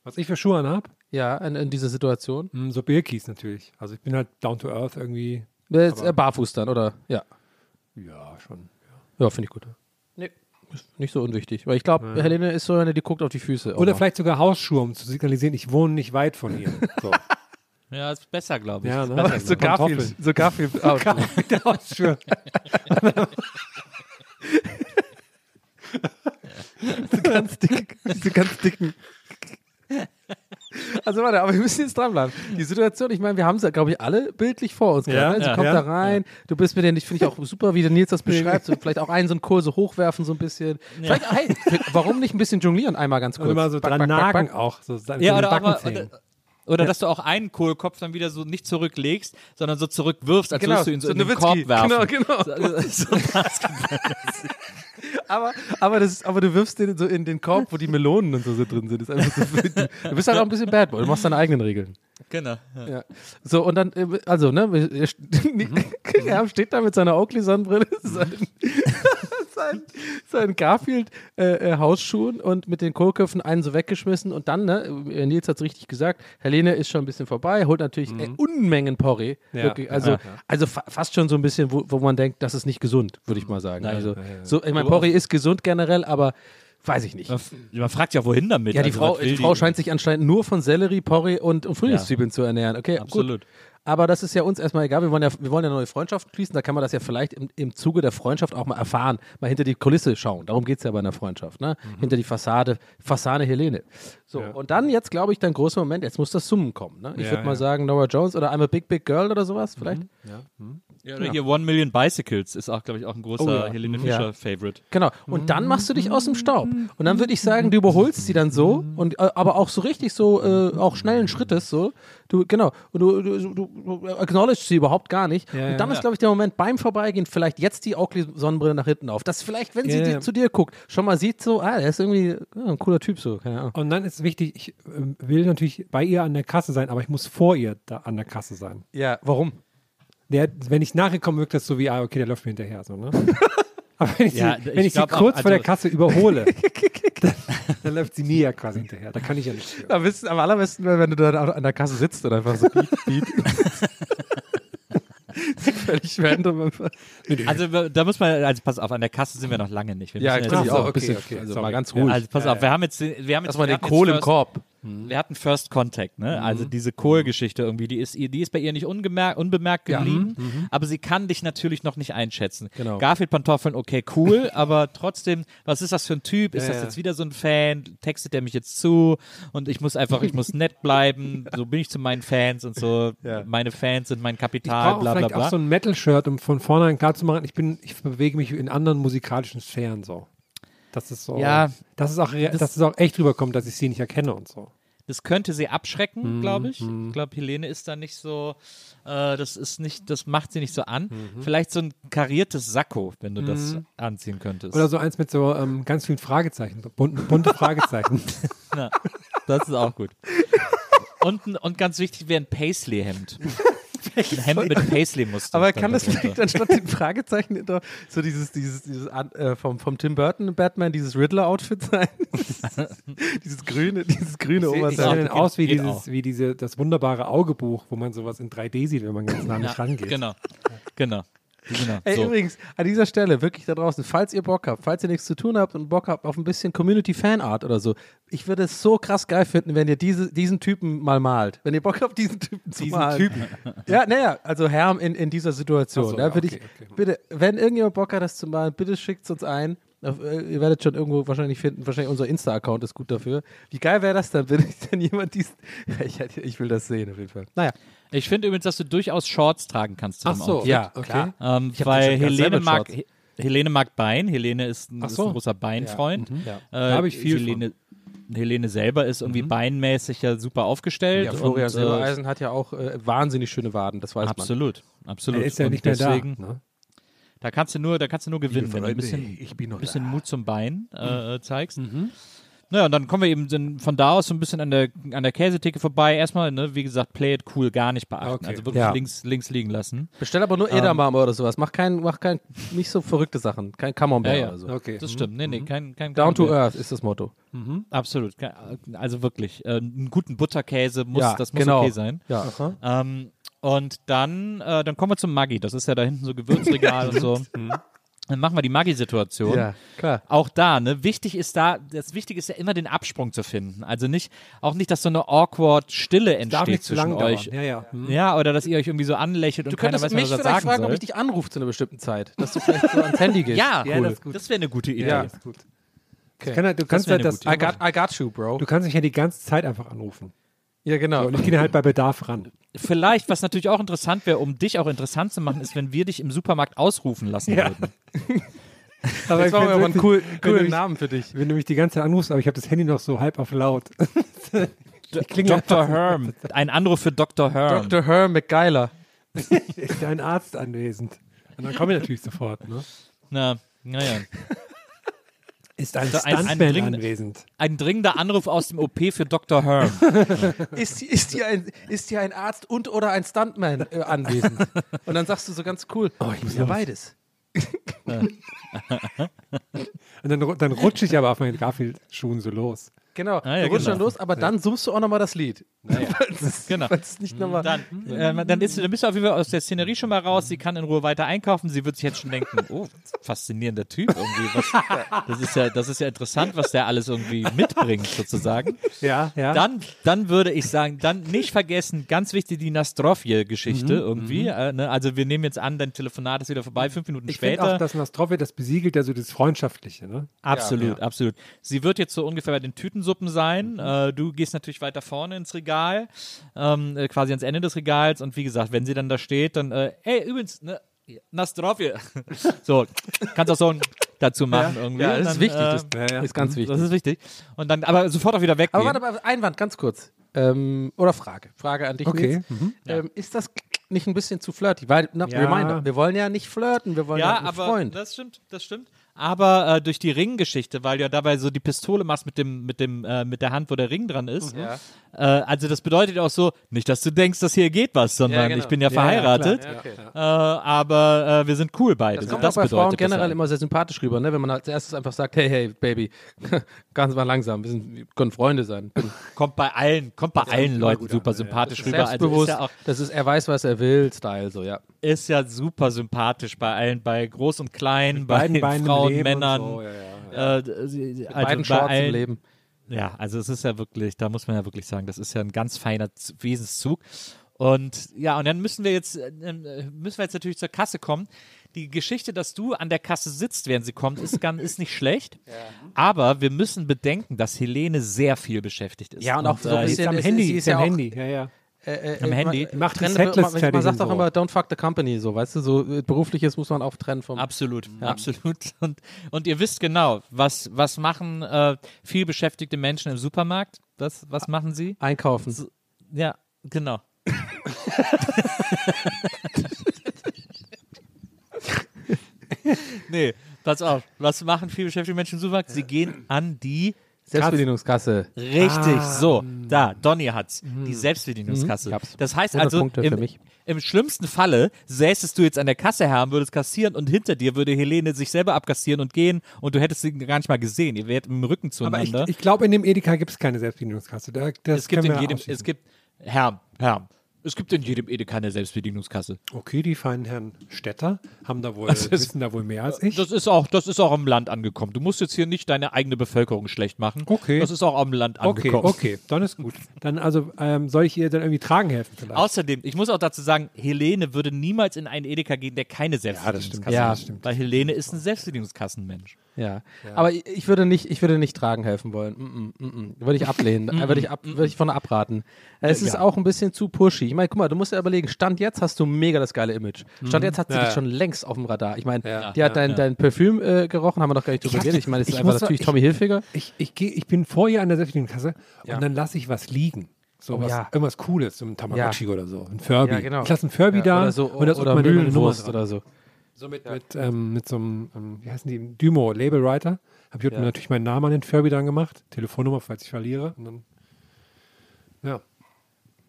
Was ich für Schuhe anhab? Ja, in, in dieser Situation. Hm, so Birkis natürlich. Also ich bin halt down to earth irgendwie. Jetzt, äh, barfuß dann, oder? Ja. Ja, schon. Ja, finde ich gut. Nee. Ist nicht so unwichtig. Weil ich glaube, Helene ist so eine, die guckt auf die Füße. Oder vielleicht sogar Hausschuhe, um zu signalisieren, ich wohne nicht weit von hier. So. ja, ist besser, glaube ich. ja, ne? Aber so Garfield. So Garfield. Out. Mit Hausschuhe. so ganz dick. So ganz dicken. Also warte, aber wir müssen jetzt dranbleiben. Die Situation, ich meine, wir haben sie, glaube ich, alle bildlich vor uns. Ja, ne? Sie ja. kommt Ja. da rein, du bist mit denen, ich finde ich auch super, wie der Nils das beschreibt, so vielleicht auch einen so einen Kohl so hochwerfen, so ein bisschen. Vielleicht, hey, warum nicht ein bisschen jonglieren einmal ganz kurz? Und immer so Back, dran back, nagen back. auch. So, seine Ja, oder, aber, oder, oder dass du auch einen Kohlkopf dann wieder so nicht zurücklegst, sondern so zurückwirfst, als Genau, würdest du ihn so, so in den. Korb werfen. Genau, genau. So, so Aber, aber, das aber du wirfst den so in den Korb, wo die Melonen und so, drin sind. So, du bist halt auch ein bisschen Bad Boy. Du machst deine eigenen Regeln. Genau. Ja. So, und dann, äh, also, ne, wir- er steht da mit seiner Oakley-Sonnenbrille, seinen, seinen, seinen Garfield-Hausschuhen und mit den Kohlköpfen einen so weggeschmissen und dann, ne, äh, Nils hat es richtig gesagt, Helene ist schon ein bisschen vorbei, holt natürlich äh, Unmengen Porree. Ja. Wirklich, also, Ja. also fa fast schon so ein bisschen, wo, wo man denkt, das ist nicht gesund, würde ich mal sagen. Nein. also, so, ich meine, Porree ist gesund generell, aber weiß ich nicht. Man, fragt ja, wohin damit? Ja, die Also, Frau, die Frau scheint sich anscheinend nur von Sellerie, Porree und, und Frühlingszwiebeln zu ernähren. Okay, Absolut. Gut. Aber das ist ja uns erstmal egal. Wir wollen ja, wir wollen ja neue Freundschaften schließen. Da kann man das ja vielleicht im, im Zuge der Freundschaft auch mal erfahren. Mal hinter die Kulisse schauen. Darum geht es ja bei einer Freundschaft. Ne? Mhm. Hinter die Fassade, Fassade Helene. So, und dann jetzt, glaube ich, dein großer Moment. Jetzt muss das Summen kommen. Ne? Ich Ja, würde mal ja. sagen, Nora Jones oder I'm a Big, Big Girl oder sowas vielleicht. Ja, oder hier One Million Bicycles ist auch, glaube ich, auch ein großer Oh ja. Helene Ja. Fischer-Favorite. Genau. Und dann machst du dich aus dem Staub. Und dann würde ich sagen, du überholst sie dann so und äh, aber auch so richtig so, äh, auch schnellen Schrittes so. Du, genau. Und du, du, du, du acknowledgest sie überhaupt gar nicht. Ja, und dann ja. ist, glaube ich, der Moment beim Vorbeigehen, vielleicht jetzt die Oakley-Sonnenbrille nach hinten auf. Dass vielleicht, wenn sie Ja, die, ja. zu dir guckt, schon mal sieht so, ah, der ist irgendwie ja, ein cooler Typ so. Keine Ahnung. Und dann ist wichtig, ich ähm, will natürlich bei ihr an der Kasse sein, aber ich muss vor ihr da an der Kasse sein. Ja, warum? Der, wenn ich nachher komme, wirkt das so wie, ah, okay, der läuft mir hinterher. So, ne? Aber wenn ich Ja, sie, ich wenn ich sie glaub auch, kurz vor der also- Kasse überhole, dann, dann läuft sie mir ja quasi hinterher. Da kann ich ja nichts für. Am, besten, am allerbesten, wäre, wenn du da an der Kasse sitzt und einfach so piep, piep. Völlig random. Also da muss man, also pass auf, an der Kasse sind wir noch lange nicht. Wir Ja, jetzt- ich so, auch. ein okay, bisschen, okay, also sorry. mal ganz ruhig. Also pass auf, wir haben jetzt, wir haben jetzt, Erstmal wir den Kohl jetzt im Korb. Wir hatten First Contact, ne? Also diese Kohl-Geschichte irgendwie, die ist, die ist bei ihr nicht ungemerkt, unbemerkt Ja. geblieben, aber sie kann dich natürlich noch nicht einschätzen. Genau. Garfield-Pantoffeln, okay, cool, aber trotzdem, was ist das für ein Typ? Ist Ja, das ja. jetzt wieder so ein Fan? Textet der mich jetzt zu? Und ich muss einfach, ich muss nett bleiben, so bin ich zu meinen Fans und so. Meine Fans sind mein Ich Kapital, brauche bla bla vielleicht bla. auch so ein Metal-Shirt, um von vornherein klar zu machen, ich bin, ich bewege mich in anderen musikalischen Sphären so. Das ist so. Ja, dass es auch, das- dass es auch echt rüberkommt, dass ich sie nicht erkenne und so. Das könnte sie abschrecken, Mhm, glaube ich. Ich glaube, Helene ist da nicht so, äh, das ist nicht, das macht sie nicht so an. Vielleicht so ein kariertes Sakko, wenn du das anziehen könntest. Oder so eins mit so ähm, ganz vielen Fragezeichen, so bunten, bunte Fragezeichen. Ja, das ist auch gut. Und, und ganz wichtig wäre ein Paisley-Hemd. Ein Hemd mit Paisley-Muster. Aber kann das vielleicht anstatt den Fragezeichen hinter so dieses, dieses, dieses äh, vom, vom Tim Burton Batman, dieses Riddler-Outfit sein? dieses grüne, dieses grüne Ich Oberteil. dann aus wie, dieses, auch. wie diese, das wunderbare Augebuch, wo man sowas in 3D sieht, wenn man ganz nah nicht Ja, rangeht. genau. Genau. Genau. Ey, so. übrigens, an dieser Stelle, wirklich da draußen, falls ihr Bock habt, falls ihr nichts zu tun habt und Bock habt auf ein bisschen Community-Fanart oder so, ich würde es so krass geil finden, wenn ihr diese, diesen Typen mal malt. Wenn ihr Bock habt, diesen Typen zu Diesen malen. Typen. Ja, naja, also Herm in, in dieser Situation. So, ja, würde okay, ich, okay. Bitte, wenn irgendjemand Bock hat, das zu malen, bitte schickt es uns ein. Auf, äh, ihr werdet schon irgendwo wahrscheinlich finden, wahrscheinlich unser Insta-Account ist gut dafür. Wie geil wäre das dann, wenn wenn jemand diesen. ich, ich will das sehen, auf jeden Fall. Naja. Ich finde übrigens, dass du durchaus Shorts tragen kannst. zu Ach dem so, Outfit. Ja, okay. klar. Ähm, weil Helene mag. He- Helene mag Bein. Helene ist ein, Ach ist so. ein großer Beinfreund. Ja. Äh, Da hab ich viel Helene, Helene selber ist irgendwie beinmäßig ja super aufgestellt. Ja, Florian und, äh, Silbereisen hat ja auch äh, wahnsinnig schöne Waden, das weiß man. Absolut, absolut. Er ist ja Und nicht mehr deswegen, da. Ne? Da kannst du nur, da kannst du nur gewinnen, wenn du ein bisschen, ich bin noch bisschen Mut zum Bein äh, Mhm. Naja, und dann kommen wir eben von da aus so ein bisschen an der, an der Käsetheke vorbei. Erstmal, ne, wie gesagt, Play it cool, gar nicht beachten. Okay. Also wirklich Ja. links, links liegen lassen. Bestell aber nur Edamame oder sowas. Mach kein, mach kein, nicht so verrückte Sachen. Kein Camembert Ja, ja. oder so. Okay. Das stimmt. Nee, nee, kein, kein Down to kein- earth ist das Motto. Absolut. Kein- Also wirklich. Äh, einen guten Butterkäse muss, ja, das muss genau. okay sein. Ja. Ähm, und dann, äh, dann kommen wir zum Maggi. Das ist ja da hinten so Gewürzregal und so. Dann machen wir die Maggi-Situation. ja, klar. Auch da, ne, wichtig ist da, das Wichtige ist ja immer den Absprung zu finden. Also nicht, auch nicht, dass so eine awkward Stille Darf entsteht nicht zu zwischen lang euch. dauern. Ja, ja. Hm. Ja, oder dass ihr euch irgendwie so anlächelt und Du keiner könntest weiß, mich was er vielleicht sagen fragen, soll. ob ich dich anrufe zu einer bestimmten Zeit. Dass du vielleicht so ans Handy gehst. ja, Ja, cool. das das, gut. wäre eine gute Idee. Ja. Gut. Okay. Das kann, du kannst halt das, I got, I got you, Bro. du kannst dich ja die ganze Zeit einfach anrufen. ja, genau. Und ich gehe halt bei Bedarf ran. Vielleicht, was natürlich auch interessant wäre, um dich auch interessant zu machen, ist, wenn wir dich im Supermarkt ausrufen lassen Ja. würden. Aber Das war aber einen cool, mich, Namen für dich. wenn du mich die ganze Zeit anrufst, aber ich habe das Handy noch so halb auf laut. ich klinge Dr. Herm. Ein Anruf für Dr. Herm. Dr. Herm McGeiler. ist ja ein Arzt anwesend. Und dann komme ich natürlich sofort. Ne? Na, naja. Ist ein ein- ein Stuntman dringend- anwesend? Ein dringender Anruf aus dem OP für Dr. Herm. Ist, ist, hier ein, ist hier ein Arzt und oder ein Stuntman äh, anwesend? Und dann sagst du so ganz cool, oh, ich muss ja beides. Und dann, dann rutsche ich aber auf meinen Garfield-Schuhen so los. Genau, Ah, ja, du rutschst genau. dann los, aber dann summst du auch nochmal das Lied. Falls Genau. falls es nicht nochmal. Dann, äh, dann, ist, dann bist du auf jeden Fall aus der Szenerie schon mal raus. Sie kann in Ruhe weiter einkaufen. Sie wird sich jetzt schon denken, oh, faszinierender Typ irgendwie. Was, das, ist ja, das ist ja interessant, was der alles irgendwie mitbringt, sozusagen. Ja, ja. Dann, dann würde ich sagen, dann nicht vergessen, ganz wichtig, die Nastrovje-Geschichte Mhm, irgendwie. Äh, ne? Also wir nehmen jetzt an, dein Telefonat ist wieder vorbei, fünf Minuten ich finde später. auch, dass Nostrovje, das besiegelt ja so das Freundschaftliche, ne? Absolut, absolut. Sie wird jetzt so ungefähr bei den Tütensuppen sein. Äh, du gehst natürlich weiter vorne ins Regal, ähm, äh, quasi ans Ende des Regals. Und wie gesagt, wenn sie dann da steht, dann, äh, ey, übrigens, ne, Nastrovje. so, kannst auch so ein dazu machen irgendwie. Ja, das ist dann, wichtig. äh, Das Ja, ja. ist ganz wichtig. das ist wichtig. Und dann, aber sofort auch wieder weggehen. Aber warte mal, Einwand, ganz kurz. Ähm, oder Frage. Frage an dich, Okay. Nils. Ähm, ist das nicht ein bisschen zu flirty? Weil, na, Ja. Reminder, wir wollen ja nicht flirten, wir wollen ja, Ja, aber Freund. das stimmt, das stimmt. Aber äh, durch die Ringgeschichte, weil du ja dabei so die Pistole machst mit dem, mit dem, äh, mit der Hand, wo der Ring dran ist. Ja. Äh, also das bedeutet auch so, nicht, dass du denkst, dass hier geht was, sondern Ja, genau. ich bin ja Ja, ja, verheiratet. klar. okay. äh, aber äh, wir sind cool beide. Das So, kommt auch bei bedeutet Frauen das generell eigentlich. immer sehr sympathisch rüber, ne? wenn man als erstes einfach sagt, hey, hey, Baby, ganz mal langsam, wir, sind, wir können Freunde sein. Bin Kommt bei allen, kommt bei allen Leuten super sympathisch rüber. Also ist selbstbewusst, ja auch das ist, er weiß, was er will, Style, so, ja. ist ja super sympathisch bei allen, bei groß und klein, bei beiden Beinen Leben und Männern. so, ja, ja. Äh, sie- also Beiden bei Shorts allen, im Leben. Ja, also es ist ja wirklich, da muss man ja wirklich sagen, das ist ja ein ganz feiner Wesenszug. Und ja, und dann müssen wir jetzt, äh, müssen wir jetzt natürlich zur Kasse kommen. Die Geschichte, dass du an der Kasse sitzt, während sie kommt, ist, ganz, ist nicht schlecht. Aber wir müssen bedenken, dass Helene sehr viel beschäftigt ist. Ja, und auch so ein äh, ist bisschen- am Handy, sie ist ist ja am auch- Handy, ja, ja. Äh, Am Handy. Macht Setlist man, man sagt auch so. immer, don't fuck the company, so, weißt du, so äh, berufliches muss man auch trennen vom. Absolut, absolut. Und, und ihr wisst genau, was, was machen äh, viel beschäftigte Menschen im Supermarkt? Was, was machen sie? Einkaufen. Ja, genau. nee, pass auf. Was machen viel beschäftigte Menschen im Supermarkt? Sie gehen an die Selbstbedienungskasse. Richtig, so, da, Donny hat's. Die Selbstbedienungskasse. Mhm. Das heißt 100 also, im, im schlimmsten Falle säßest du jetzt an der Kasse her und würdest kassieren und hinter dir würde Helene sich selber abkassieren und gehen und du hättest sie gar nicht mal gesehen. Ihr wärt im Rücken Aber ich, zueinander. ich glaube, in dem Edeka gibt es keine Selbstbedienungskasse. Da, es gibt in jedem, es gibt, Herr, Herr, es gibt in jedem Edeka eine Selbstbedienungskasse. Okay, die feinen Herren Städter haben da wohl, wissen da wohl mehr als ich. Das ist auch, das ist auch im Land angekommen. Du musst jetzt hier nicht deine eigene Bevölkerung schlecht machen. Okay. Das ist auch am Land Okay, angekommen. okay, dann ist gut. Dann also, ähm, soll ich ihr dann irgendwie tragen helfen vielleicht? Außerdem, ich muss auch dazu sagen, Helene würde niemals in einen Edeka gehen, der keine Selbstbedienungskasse Ja, hat. das stimmt. Weil Helene ist ein Selbstbedienungskassenmensch. Ja. Aber ich, ich würde nicht, ich würde nicht tragen helfen wollen. Mm -mm, mm -mm. Würde ich ablehnen. Äh, würde ich ab, würde ich von abraten. Es ist auch ein bisschen zu pushy. Ich meine, guck mal, du musst ja überlegen, Stand jetzt hast du mega das geile Image. Stand jetzt hat sie Ja, dich ja. schon längst auf dem Radar. Ich meine, Ja, die hat dein, dein Parfüm äh, gerochen, haben wir noch gar nicht drüber geredet. Ich meine, es ist ich einfach natürlich ich- Tommy Hilfiger. Ich, ich, geh, ich bin vor ihr an der Selbstbedienungskasse Ja. und dann lasse ich was liegen. So Oh, was, ja. irgendwas Cooles, so ein Tamagotchi oder so, ein Furby. Ja, genau. Ich lasse ein Furby Ja, da oder so, und das oder Nummer Mühlenwurst oder so. So mit, mit, ähm, mit so einem, ähm, wie heißen die, Dymo, Label Writer. Habe ich Ja. natürlich meinen Namen an den Furby dran gemacht, Telefonnummer, falls ich verliere. Dann, ja,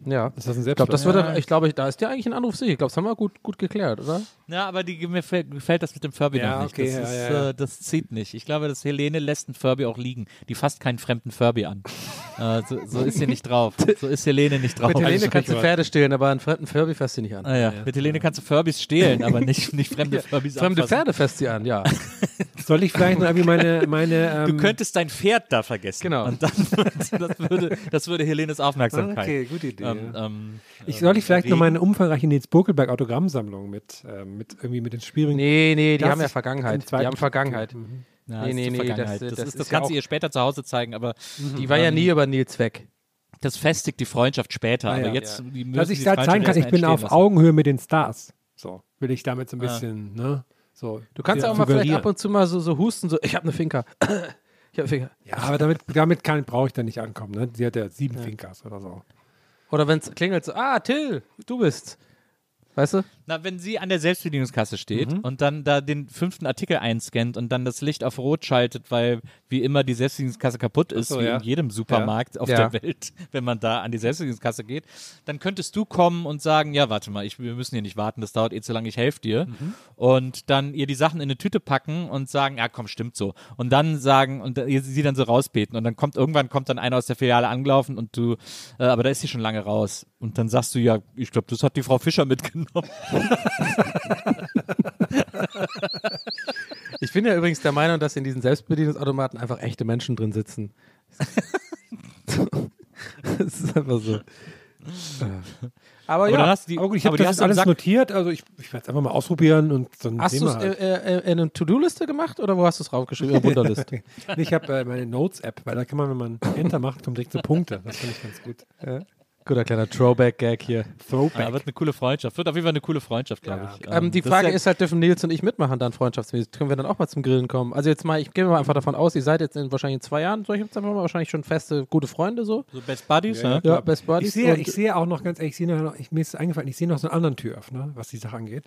Ja. ist das ein Ich glaube, das würde, ich glaube, da ist dir eigentlich ein Anruf sicher. Ich glaube, das haben wir gut, gut geklärt, oder? Ja, aber die, mir gefällt, das mit dem Furby Ja, noch nicht. okay, das, ja, ist, ja. Äh, das zieht nicht. Ich glaube, dass Helene lässt einen Furby auch liegen. Die fasst keinen fremden Furby an. äh, so, so ist sie nicht drauf. So ist Helene nicht drauf. Mit Helene Also kannst du. Pferde stehlen, aber einen fremden Furby fasst sie nicht an. Ah, ja. Mit Helene kannst du Furbys stehlen, aber nicht, nicht fremde Furbys Fremde anfassen. Pferde fasst sie an, ja. Soll ich vielleicht noch irgendwie meine, meine Du ähm, könntest dein Pferd da vergessen. Genau. Und dann das würde, das würde Helenes Aufmerksamkeit. Okay, gute Idee. Ähm, ja. ähm, ich ähm, soll ich vielleicht noch meine umfangreiche Nils Bokelberg Autogrammsammlung mit, ähm, mit irgendwie mit den schwierigen. Nee, nee, die haben ja Vergangenheit. Die haben Vergangenheit. Mhm. Ja, Nee, nee, nee, das- Das, das ist, das ja kannst du auch- ihr später zu Hause zeigen, aber Die war ja nie über Nils weg. das festigt die Freundschaft später. Ah, aber ja. jetzt, müssen Dass ich da zeigen kann, ich bin auf lassen. Augenhöhe mit den Stars. So, will ich damit so ein Ah. bisschen, ne? So, Du kannst ja, ja auch mal vielleicht ab und zu mal so, so husten, so, ich habe eine Finker. ich habe Finker. Ja, aber damit, damit kann, brauche ich dann nicht ankommen, ne? Sie hat ja sieben Finkers oder so. Oder wenn es klingelt, so, ah, Till, du bist. Weißt du? Na, wenn sie an der Selbstbedienungskasse steht Mhm. und dann da den fünften Artikel einscannt und dann das Licht auf Rot schaltet, weil wie immer die Selbstbedienungskasse kaputt ist, so, wie ja. in jedem Supermarkt auf Ja. der Welt, wenn man da an die Selbstbedienungskasse geht, dann könntest du kommen und sagen, ja, warte mal, ich, wir müssen hier nicht warten, das dauert eh zu lange, ich helfe dir. Mhm. Und dann ihr die Sachen in eine Tüte packen und sagen, ja, komm, stimmt so. Und dann sagen, und sie dann so rausbeten. Und dann kommt irgendwann kommt dann einer aus der Filiale angelaufen und du, äh, aber da ist sie schon lange raus. Und dann sagst du, ja, ich glaube, das hat die Frau Fischer mitgenommen. Ich bin ja übrigens der Meinung, dass in diesen Selbstbedienungsautomaten einfach echte Menschen drin sitzen. das ist einfach so. Aber Aber ja, dann hast du die, gut, ich habe das alles notiert, also ich, ich werde es einfach mal ausprobieren und dann hast sehen du es halt. äh, äh, in eine To-Do-Liste gemacht oder wo hast du es raufgeschrieben? In der Wunderliste. Nee, ich habe äh, meine Notes-App, weil da kann man, wenn man Enter macht, kommt direkt so Punkte. Das finde ich ganz gut. Guter kleiner Throwback-Gag hier. Throwback. Ja, wird eine coole Freundschaft. Wird auf jeden Fall eine coole Freundschaft, glaube ich. Ähm, die das Frage ja- ist halt, dürfen Nils und ich mitmachen dann freundschaftsmäßig? Können wir dann auch mal zum Grillen kommen? Also jetzt mal, ich gehe mal einfach davon aus, ihr seid jetzt in wahrscheinlich in zwei Jahren, soll ich jetzt einfach mal wahrscheinlich schon feste, gute Freunde so. so Best Buddies, ja? Ja, Best Buddies. Ich sehe, ich sehe auch noch ganz ehrlich, ich sehe noch, ich, mir ist eingefallen, ich sehe noch so einen anderen Türöffner, was die Sache angeht.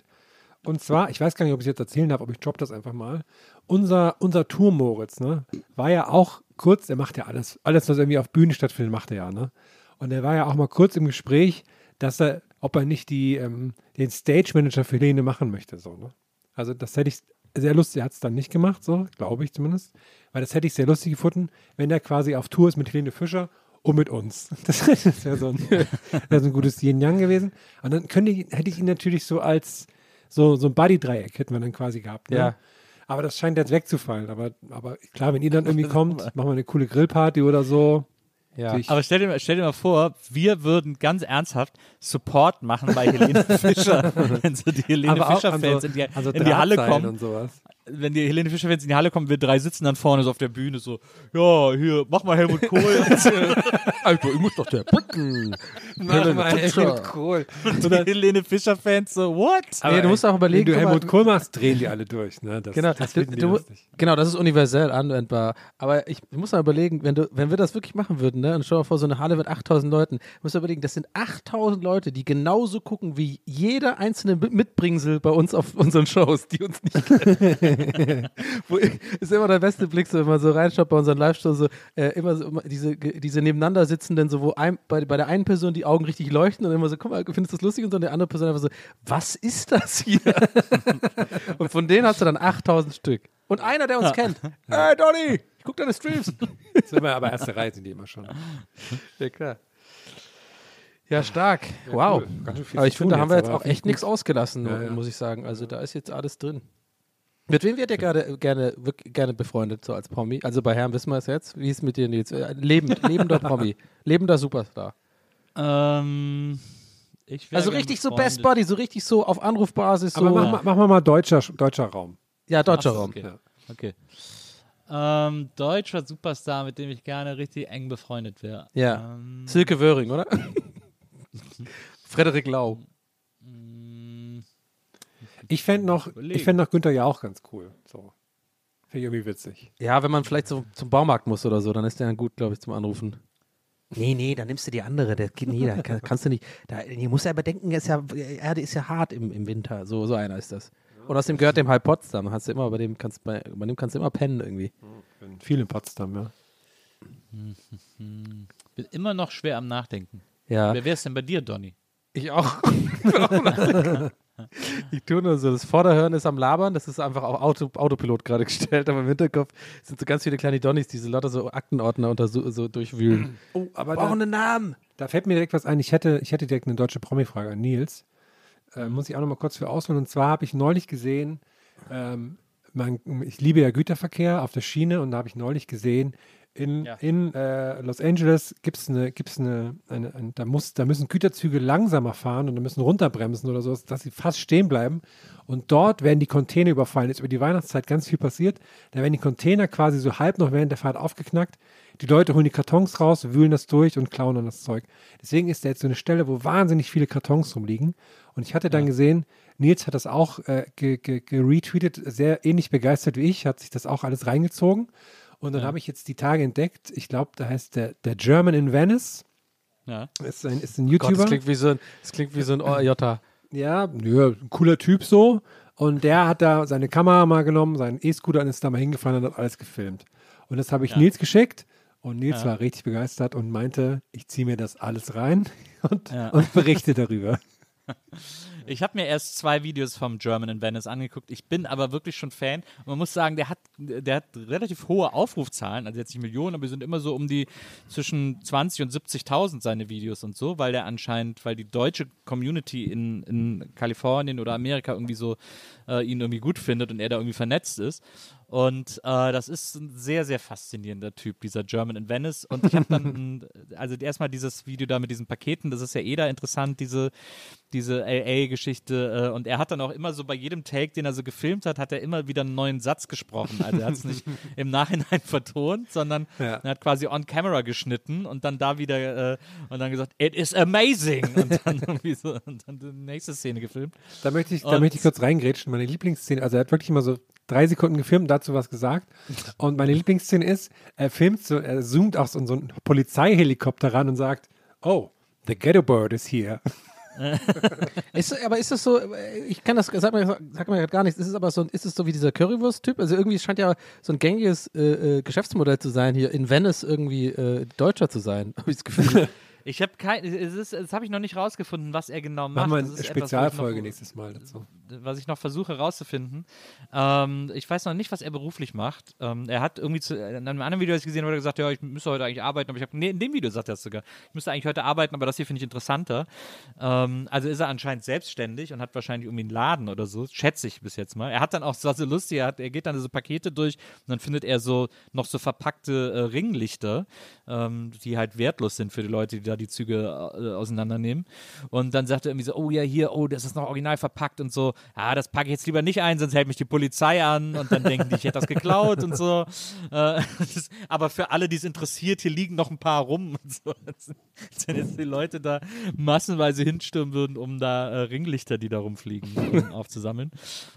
Und zwar, ich weiß gar nicht, ob ich es jetzt erzählen darf, aber ich droppe das einfach mal. Unser, unser Tour Moritz, ne, war ja auch kurz, der macht ja alles, alles, was irgendwie auf Bühnen stattfindet, macht er ja, ne? Und er war ja auch mal kurz im Gespräch, dass er, ob er nicht die, ähm, den Stage Manager für Helene machen möchte, so, ne? Also das hätte ich sehr lustig, er hat es dann nicht gemacht, so, glaube ich zumindest. Weil das hätte ich sehr lustig gefunden, wenn er quasi auf Tour ist mit Helene Fischer und mit uns. Das, das wäre so, ein- wär so ein gutes Yin-Yang gewesen. Und dann könnte ich, hätte ich ihn natürlich so als so, so ein Buddy-Dreieck hätten wir dann quasi gehabt. Ne? Ja. Aber das scheint jetzt wegzufallen. Aber, aber klar, wenn ihr dann irgendwie kommt, machen wir eine coole Grillparty oder so. Ja. Aber stell dir, mal- stell dir mal vor, wir würden ganz ernsthaft Support machen bei Helene Fischer, wenn so die Helene Fischer-Fans an so, in die, an so in die Halle kommen. und sowas. Wenn die Helene Fischer-Fans in die Halle kommen, wir drei sitzen dann vorne so auf der Bühne so, ja, hier, mach mal Helmut Kohl. Alter, ich muss doch der Putten. Mach mal Helmut Kohl. Und die Helene Fischer-Fans so, what? nee, du musst auch überlegen, Wenn du Helmut Kohl machst, drehen die alle durch. Ne? Das, Genau, das die du, genau, das ist universell anwendbar. Aber ich muss mal überlegen, wenn, du, wenn wir das wirklich machen würden, ne, und stell dir mal vor, so eine Halle mit 8000 Leuten, musst du überlegen, das sind 8000 Leute, die genauso gucken wie jeder einzelne Mit- Mitbringsel bei uns auf unseren Shows, die uns nicht kennen. Ist immer der beste Blick, so wenn man so reinschaut bei unseren Live-Shows, so, äh, immer so immer diese, diese nebeneinander sitzenden, so wo ein, bei, bei der einen Person die Augen richtig leuchten und immer so, guck mal, findest du das lustig? Und so, und der andere Person einfach so, was ist das hier? und von denen hast du dann 8000 Stück. Und einer, der uns kennt. Hey, Donny, ich guck deine Streams. Das ist immer, aber erste Reihe sind die immer schon. ja, klar. Ja, stark. wow. cool. Ganz schön viel Aber ich finde, da haben wir jetzt, auch echt nichts ausgelassen, Ja, ja. muss ich sagen. Also da ist jetzt alles drin. Mit wem wird ihr gerade gerne, wirklich gerne befreundet, so als Promi? Also bei Herrn wissen wir es jetzt. Wie ist es mit dir, Nils? Äh, Lebend, lebender Promi. Lebender Superstar. ähm, Also richtig so. Best Buddy, so richtig so auf Anrufbasis. Aber so, mach, mal- machen wir mal deutscher, deutscher Raum. ja, deutscher Ach Raum. Okay. Ja. okay. Ähm, deutscher Superstar, mit dem ich gerne richtig eng befreundet wäre. Ja. Ähm, Silke Wöring, oder? Frederik Lau. Ich fände noch, ich fänd noch Günther ja auch ganz cool. So. Finde ich irgendwie witzig. Ja, wenn man vielleicht so zum Baumarkt muss oder so, dann ist der dann gut, glaube ich, zum Anrufen. Nee, nee, dann nimmst du die andere. Der geht nie, da kann, kannst du nicht. Da, die muss ja bedenken, ist ja, Erde ist ja hart im, im Winter. So, so einer ist das. Und außerdem gehört dem halb Potsdam. Hast du immer, bei dem kannst, bei, bei dem kannst du immer pennen irgendwie. Bin viel in Potsdam, ja. bin immer noch schwer am Nachdenken. Ja. Wer wäre es denn bei dir, Donny? Ich auch. ich tue nur so, das Vorderhören ist am Labern, das ist einfach auf Auto, Autopilot gerade gestellt, aber im Hinterkopf sind so ganz viele kleine Donnies, die so lauter so Aktenordner unter so, so durchwühlen. Oh, aber Brauchen einen Namen. da fällt mir direkt was ein. Ich hätte, ich hätte direkt eine deutsche Promi-Frage an Nils. Äh, muss ich auch noch mal kurz für ausholen. Und zwar habe ich neulich gesehen, ähm, man, ich liebe ja Güterverkehr auf der Schiene und da habe ich neulich gesehen, in, Ja. in äh, Los Angeles gibt es eine, gibt's eine, eine, ein- da, muss, da müssen Güterzüge langsamer fahren und da müssen runterbremsen oder so, dass sie fast stehen bleiben. Und dort werden die Container überfallen. Ist über die Weihnachtszeit ganz viel passiert. Da werden die Container quasi so halb noch während der Fahrt aufgeknackt. Die Leute holen die Kartons raus, wühlen das durch und klauen dann das Zeug. Deswegen ist da jetzt so eine Stelle, wo wahnsinnig viele Kartons rumliegen. Und ich hatte dann gesehen, Nils hat das auch äh, ge- ge- geretweetet, sehr ähnlich begeistert wie ich, hat sich das auch alles reingezogen. Und dann habe ich jetzt die Tage entdeckt, ich glaube, da heißt der, der German in Venice, Ja. ist ein, ist ein Gott, das YouTuber. klingt wie so ein, das klingt wie so ein OJ. Ja, nö, ein cooler Typ so. Und der hat da seine Kamera mal genommen, seinen E-Scooter und ist da mal hingefahren und hat alles gefilmt. Und das habe ich Ja. Nils geschickt. Und Nils Ja. war richtig begeistert und meinte, ich ziehe mir das alles rein und, Ja. und berichte darüber. Ich habe mir erst zwei Videos vom German in Venice angeguckt. Ich bin aber wirklich schon Fan. Und man muss sagen, der hat, der hat relativ hohe Aufrufzahlen. Also jetzt nicht Millionen, aber wir sind immer so um die zwischen 20 und 70.000 seine Videos und so, weil der anscheinend, weil die deutsche Community in, in Kalifornien oder Amerika irgendwie so äh, ihn irgendwie gut findet und er da irgendwie vernetzt ist. Und äh, das ist ein sehr, sehr faszinierender Typ, dieser German in Venice. Und ich habe dann, also erstmal dieses Video da mit diesen Paketen, das ist ja eh da interessant, diese, diese LA-Geschichte. Äh, und er hat dann auch immer so bei jedem Take, den er so gefilmt hat, hat er immer wieder einen neuen Satz gesprochen. Also er hat es nicht im Nachhinein vertont, sondern Ja. er hat quasi on camera geschnitten und dann da wieder äh, und dann gesagt, it is amazing. Und dann irgendwie so, und dann die nächste Szene gefilmt. Da möchte ich, da Und- möchte ich kurz reingrätschen. Meine Lieblingsszene, also er hat wirklich immer so drei Sekunden gefilmt, dazu was gesagt. Und meine Lieblingsszene ist, er filmt so, er zoomt auch so in so einen Polizeihelikopter ran und sagt, oh, the ghetto bird is here. Ist, aber ist das so, ich kann das, sag mir, sag mir gar nichts, ist es aber so, ist es so wie dieser Currywurst-Typ? Also irgendwie scheint ja so ein gängiges äh, äh, Geschäftsmodell zu sein, hier in Venice irgendwie äh, Deutscher zu sein, habe ich das Gefühl. Ich habe kein, es ist, das habe ich noch nicht rausgefunden, was er genau macht. Machen wir Das eine Spezialfolge nächstes Mal dazu. Was ich noch versuche rauszufinden. Ähm, ich weiß noch nicht, was er beruflich macht. Ähm, er hat irgendwie zu, in einem anderen Video, das ich gesehen habe, gesagt, ja, ich müsste heute eigentlich arbeiten, aber ich habe, nee, in dem Video sagt er es sogar, ich müsste eigentlich heute arbeiten, aber das hier finde ich interessanter. Ähm, also ist er anscheinend selbstständig und hat wahrscheinlich irgendwie einen Laden oder so, schätze ich bis jetzt mal. Er hat dann auch, so lustig, er, hat, er geht dann so Pakete durch und dann findet er so noch so verpackte äh, Ringlichter, ähm, die halt wertlos sind für die Leute, die da die Züge äh, auseinandernehmen. Und dann sagt er irgendwie so, oh ja, hier, oh, das ist noch original verpackt und so. Ah, das packe ich jetzt lieber nicht ein, sonst hält mich die Polizei an und dann denken die, ich hätte das geklaut und so. Äh, das, aber für alle, die es interessiert, hier liegen noch ein paar rum und so. Wenn jetzt die Leute da massenweise hinstürmen würden, um da äh, Ringlichter, die da rumfliegen, ähm, aufzusammeln.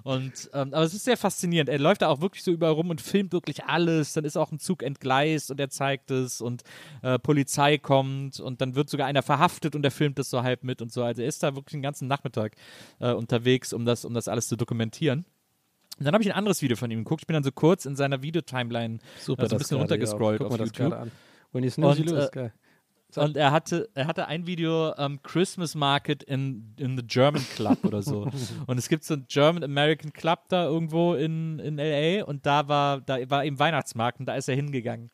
Und, ähm, aber es ist sehr faszinierend. Er läuft da auch wirklich so überall rum und filmt wirklich alles. Dann ist auch ein Zug entgleist und er zeigt es und äh, Polizei kommt und dann wird sogar einer verhaftet und er filmt das so halb mit und so. Also er ist da wirklich den ganzen Nachmittag äh, unterwegs, um das, um das alles zu dokumentieren. Und dann habe ich ein anderes Video von ihm geguckt. Ich bin dann so kurz in seiner Videotimeline Super, also ein bisschen runtergescrollt Guck auf mal das YouTube. an. When you snooze, Und, you lose. äh, Geil. Und er hatte, er hatte ein Video ähm, Christmas Market in, in the German Club oder so. und es gibt so einen German American Club da irgendwo in, in LA und da war, da war eben Weihnachtsmarkt und da ist er hingegangen.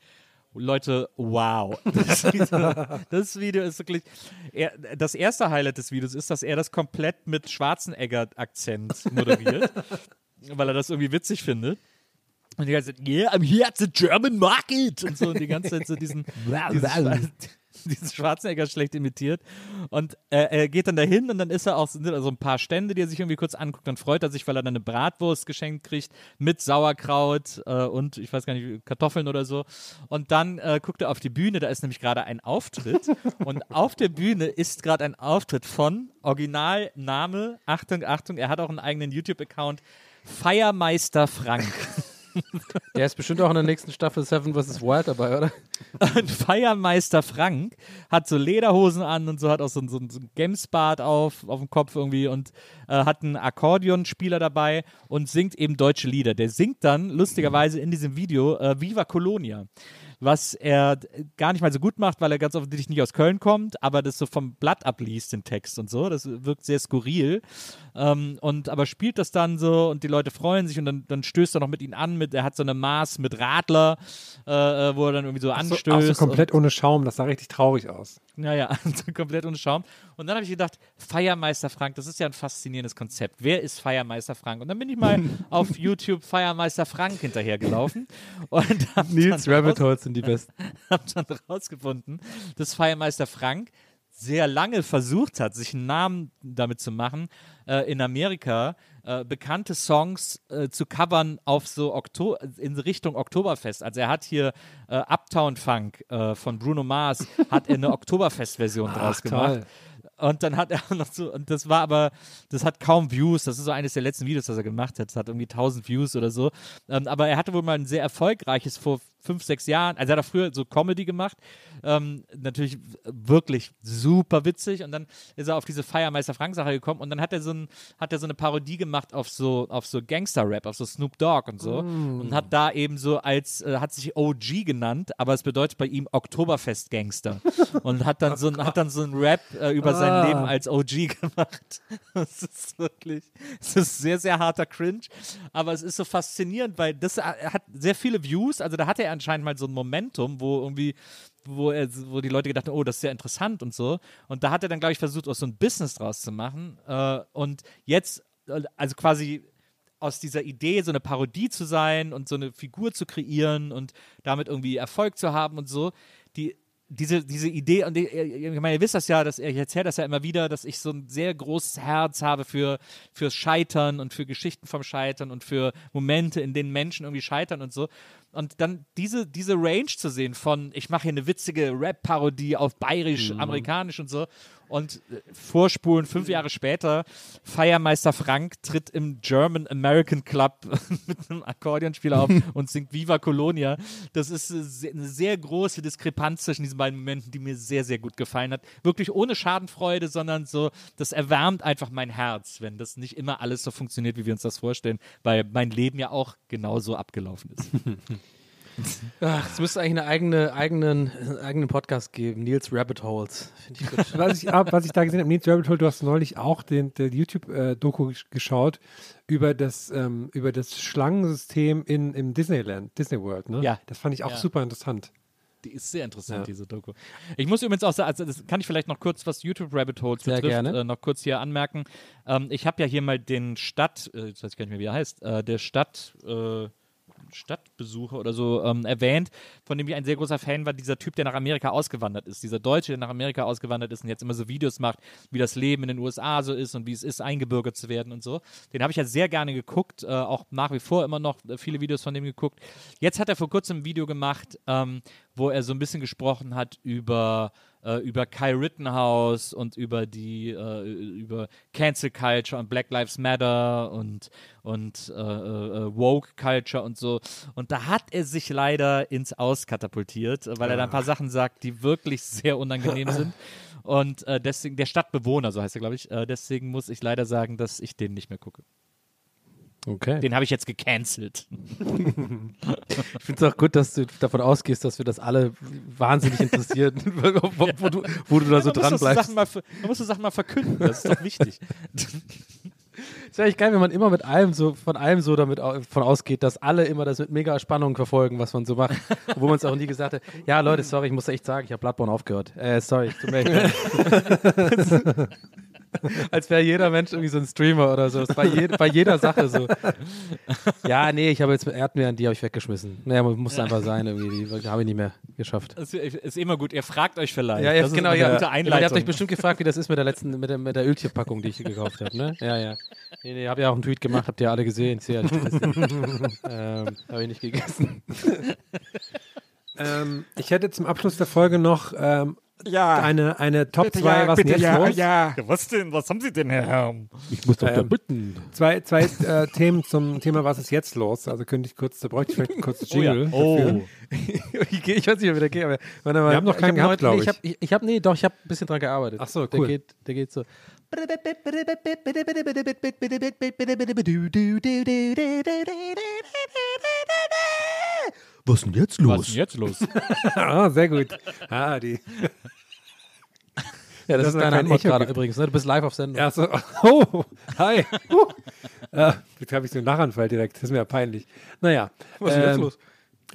Leute, wow. Das Video, das Video ist wirklich. Er, das erste Highlight des Videos ist, dass er das komplett mit Schwarzenegger-Akzent moderiert, weil er das irgendwie witzig findet. Und die ganze Zeit, yeah, I'm here at the German market. Und so und die ganze Zeit so diesen, diesen, diesen Schwarzenegger schlecht imitiert. Und äh, er geht dann dahin und dann ist er auch so ein paar Stände, die er sich irgendwie kurz anguckt. Dann freut er sich, weil er dann eine Bratwurst geschenkt kriegt mit Sauerkraut äh, und ich weiß gar nicht, Kartoffeln oder so. Und dann äh, guckt er auf die Bühne, da ist nämlich gerade ein Auftritt. und auf der Bühne ist gerade ein Auftritt von Originalname, Achtung, Achtung, er hat auch einen eigenen YouTube-Account, Feiermeister Frank. Der ist bestimmt auch in der nächsten Staffel Seven vs. Wild dabei, oder? Und Feiermeister Frank hat so Lederhosen an und so, hat auch so, so, so ein Gamesbart auf, auf dem Kopf irgendwie und äh, hat einen Akkordeonspieler dabei und singt eben deutsche Lieder. Der singt dann lustigerweise in diesem Video äh, Viva Colonia. Was er gar nicht mal so gut macht, weil er ganz offensichtlich nicht aus Köln kommt, aber das so vom Blatt abliest, den Text und so. Das wirkt sehr skurril. Ähm, und aber spielt das dann so und die Leute freuen sich und dann, dann stößt er noch mit ihnen an. Mit, er hat so eine Maß mit Radler, äh, äh, wo er dann irgendwie so So, anstößt. auch so und- komplett ohne Schaum, das sah richtig traurig aus. Ja, ja, so komplett ohne Schaum. Und dann habe ich gedacht, Feiermeister Frank, das ist ja ein faszinierendes Konzept. Wer ist Feiermeister Frank? Und dann bin ich mal auf YouTube Feiermeister Frank hinterhergelaufen und Nils Rabbit Holes sind die besten. hab dann rausgefunden, dass Feiermeister Frank sehr lange versucht hat, sich einen Namen damit zu machen, äh, in Amerika äh, bekannte Songs äh, zu covern auf so Okto in Richtung Oktoberfest. Also er hat hier äh, Uptown Funk äh, von Bruno Mars, hat er eine Oktoberfest-Version draus gemacht. toll. Und dann hat er noch so, und das war aber, das hat kaum Views. Das ist so eines der letzten Videos, das er gemacht hat. Das hat irgendwie 1000 Views oder so. Ähm, aber er hatte wohl mal ein sehr erfolgreiches, vor fünf, sechs Jahren, also er hat er früher so Comedy gemacht, ähm, natürlich wirklich super witzig und dann ist er auf diese Feiermeister Frank Sache gekommen und dann hat er so ein, hat er so eine Parodie gemacht auf so auf so Gangster Rap, auf so Snoop Dogg und so und hat da eben so als äh, hat sich OG genannt, aber es bedeutet bei ihm Oktoberfest Gangster und hat dann so ein, hat dann so ein Rap äh, über sein Leben als OG gemacht. Das ist wirklich, es ist sehr sehr harter Cringe, aber es ist so faszinierend, weil das äh, hat sehr viele Views, also da hatte er anscheinend mal so ein Momentum, wo irgendwie wo, er, wo die Leute gedacht haben, oh, das ist sehr interessant und so. Und da hat er dann, glaube ich, versucht, auch so ein Business draus zu machen. Äh, und jetzt, äh, also quasi aus dieser Idee, so eine Parodie zu sein und so eine Figur zu kreieren und damit irgendwie Erfolg zu haben und so, die diese, diese Idee, und ich, ich meine, ihr wisst das ja, dass ich erzähle das ja immer wieder, dass ich so ein sehr großes Herz habe für fürs Scheitern und für Geschichten vom Scheitern und für Momente, in denen Menschen irgendwie scheitern und so. Und dann diese, diese Range zu sehen von, ich mache hier eine witzige Rap-Parodie auf bayerisch, amerikanisch und so. Und äh, vorspulen, fünf Jahre später, Feiermeister Frank tritt im German American Club mit einem Akkordeonspieler auf und singt Viva Colonia. Das ist äh, eine sehr große Diskrepanz zwischen diesen beiden Momenten, die mir sehr, sehr gut gefallen hat. Wirklich ohne Schadenfreude, sondern so, das erwärmt einfach mein Herz, wenn das nicht immer alles so funktioniert, wie wir uns das vorstellen, weil mein Leben ja auch genauso abgelaufen ist. Ach, es müsste eigentlich eine eigene, eigenen, eigenen Podcast geben. Nils Rabbit Holes. Finde ich gut. was, ich, was ich da gesehen habe, Nils Rabbit Hole, du hast neulich auch den, der YouTube-Doku geschaut über das, ähm, über das Schlangensystem in, im Disneyland, Disney World. Ne? Ja. Das fand ich auch Ja. super interessant. Die ist sehr interessant, Ja. diese Doku. Ich muss übrigens auch sagen, also das kann ich vielleicht noch kurz, was YouTube Rabbit Holes Sehr betrifft, gerne. Äh, noch kurz hier anmerken. Ähm, ich habe ja hier mal den Stadt, äh, jetzt weiß ich gar nicht mehr, wie er heißt, äh, der Stadt, äh, Stadtbesucher oder so ähm, erwähnt, von dem ich ein sehr großer Fan war, dieser Typ, der nach Amerika ausgewandert ist, dieser Deutsche, der nach Amerika ausgewandert ist und jetzt immer so Videos macht, wie das Leben in den USA so ist und wie es ist, eingebürgert zu werden und so. Den habe ich ja sehr gerne geguckt, äh, auch nach wie vor immer noch äh, viele Videos von dem geguckt. Jetzt hat er vor kurzem ein Video gemacht, ähm, wo er so ein bisschen gesprochen hat über äh, über Kyle Rittenhouse und über die äh, über Cancel Culture und Black Lives Matter und und äh, äh, Woke Culture und so und da hat er sich leider ins Aus katapultiert, weil er da ein paar Sachen sagt, die wirklich sehr unangenehm sind. Und äh, deswegen, der Stadtbewohner, so heißt er, glaube ich, äh, deswegen muss ich leider sagen, dass ich den nicht mehr gucke. Okay. Den habe ich jetzt gecancelt. Ich finde es auch gut, dass du davon ausgehst, dass wir das alle wahnsinnig interessieren, wo, wo, du, wo du da so dran muss so Sachen bleibst. man muss so Sachen mal verkünden, das ist doch wichtig. Ist ja eigentlich geil, wenn man immer mit allem so, von allem so damit von ausgeht, dass alle immer das mit mega Spannung verfolgen, was man so macht. Wo man es auch nie gesagt hat. Ja, Leute, sorry, ich muss echt sagen, ich habe Bloodborne aufgehört. Äh, sorry, tut mir leid. Als wäre jeder Mensch irgendwie so ein Streamer oder so. Das ist bei, je, bei jeder Sache so. Ja, nee, ich habe jetzt Erdbeeren, die habe ich weggeschmissen. Naja, muss einfach sein irgendwie. Die habe ich nicht mehr geschafft. Das ist immer gut. Ihr fragt euch vielleicht. Ja, ja, das genau. ist Ja. gute Ihr Einleitung. habt euch bestimmt gefragt, wie das ist mit der letzten, mit der, mit der Öltierpackung, die ich gekauft habe, ne? Ja, ja. Nee, nee, hab ja auch einen Tweet gemacht, habt ihr alle gesehen. Sehr ähm, habe ich nicht gegessen. Ähm, ich hätte zum Abschluss der Folge noch ähm, Ja. eine, eine Top 2, ja, was bitte, jetzt ja, los? ja. was denn? Was haben Sie denn, Herr Herm? Ich muss doch Ähm, bitten. Zwei, zwei äh, Themen zum Thema, was ist jetzt los? Also könnte ich kurz, da bräuchte ich vielleicht einen kurzen Oh ja. Jingle. Oh. ich, geh- ich weiß nicht, wie der geht, aber warte mal. Wir haben noch keinen hab gehabt, heute- nee, glaub ich. Hab, ich, ich habe, nee, doch, ich habe ein bisschen dran gearbeitet. Ach so, Der cool. geht, der geht so. Was ist denn jetzt Was ist denn jetzt los? ah, sehr gut. Ah, die. Ja, das, Das ist deine Antwort Echo gerade übrigens. Ne? Du bist live auf Sendung. Ja, so. Oh, hi. Uh. Äh, jetzt habe ich so einen Lachanfall direkt. Das ist mir ja peinlich. Naja. Was ist denn jetzt ähm, los?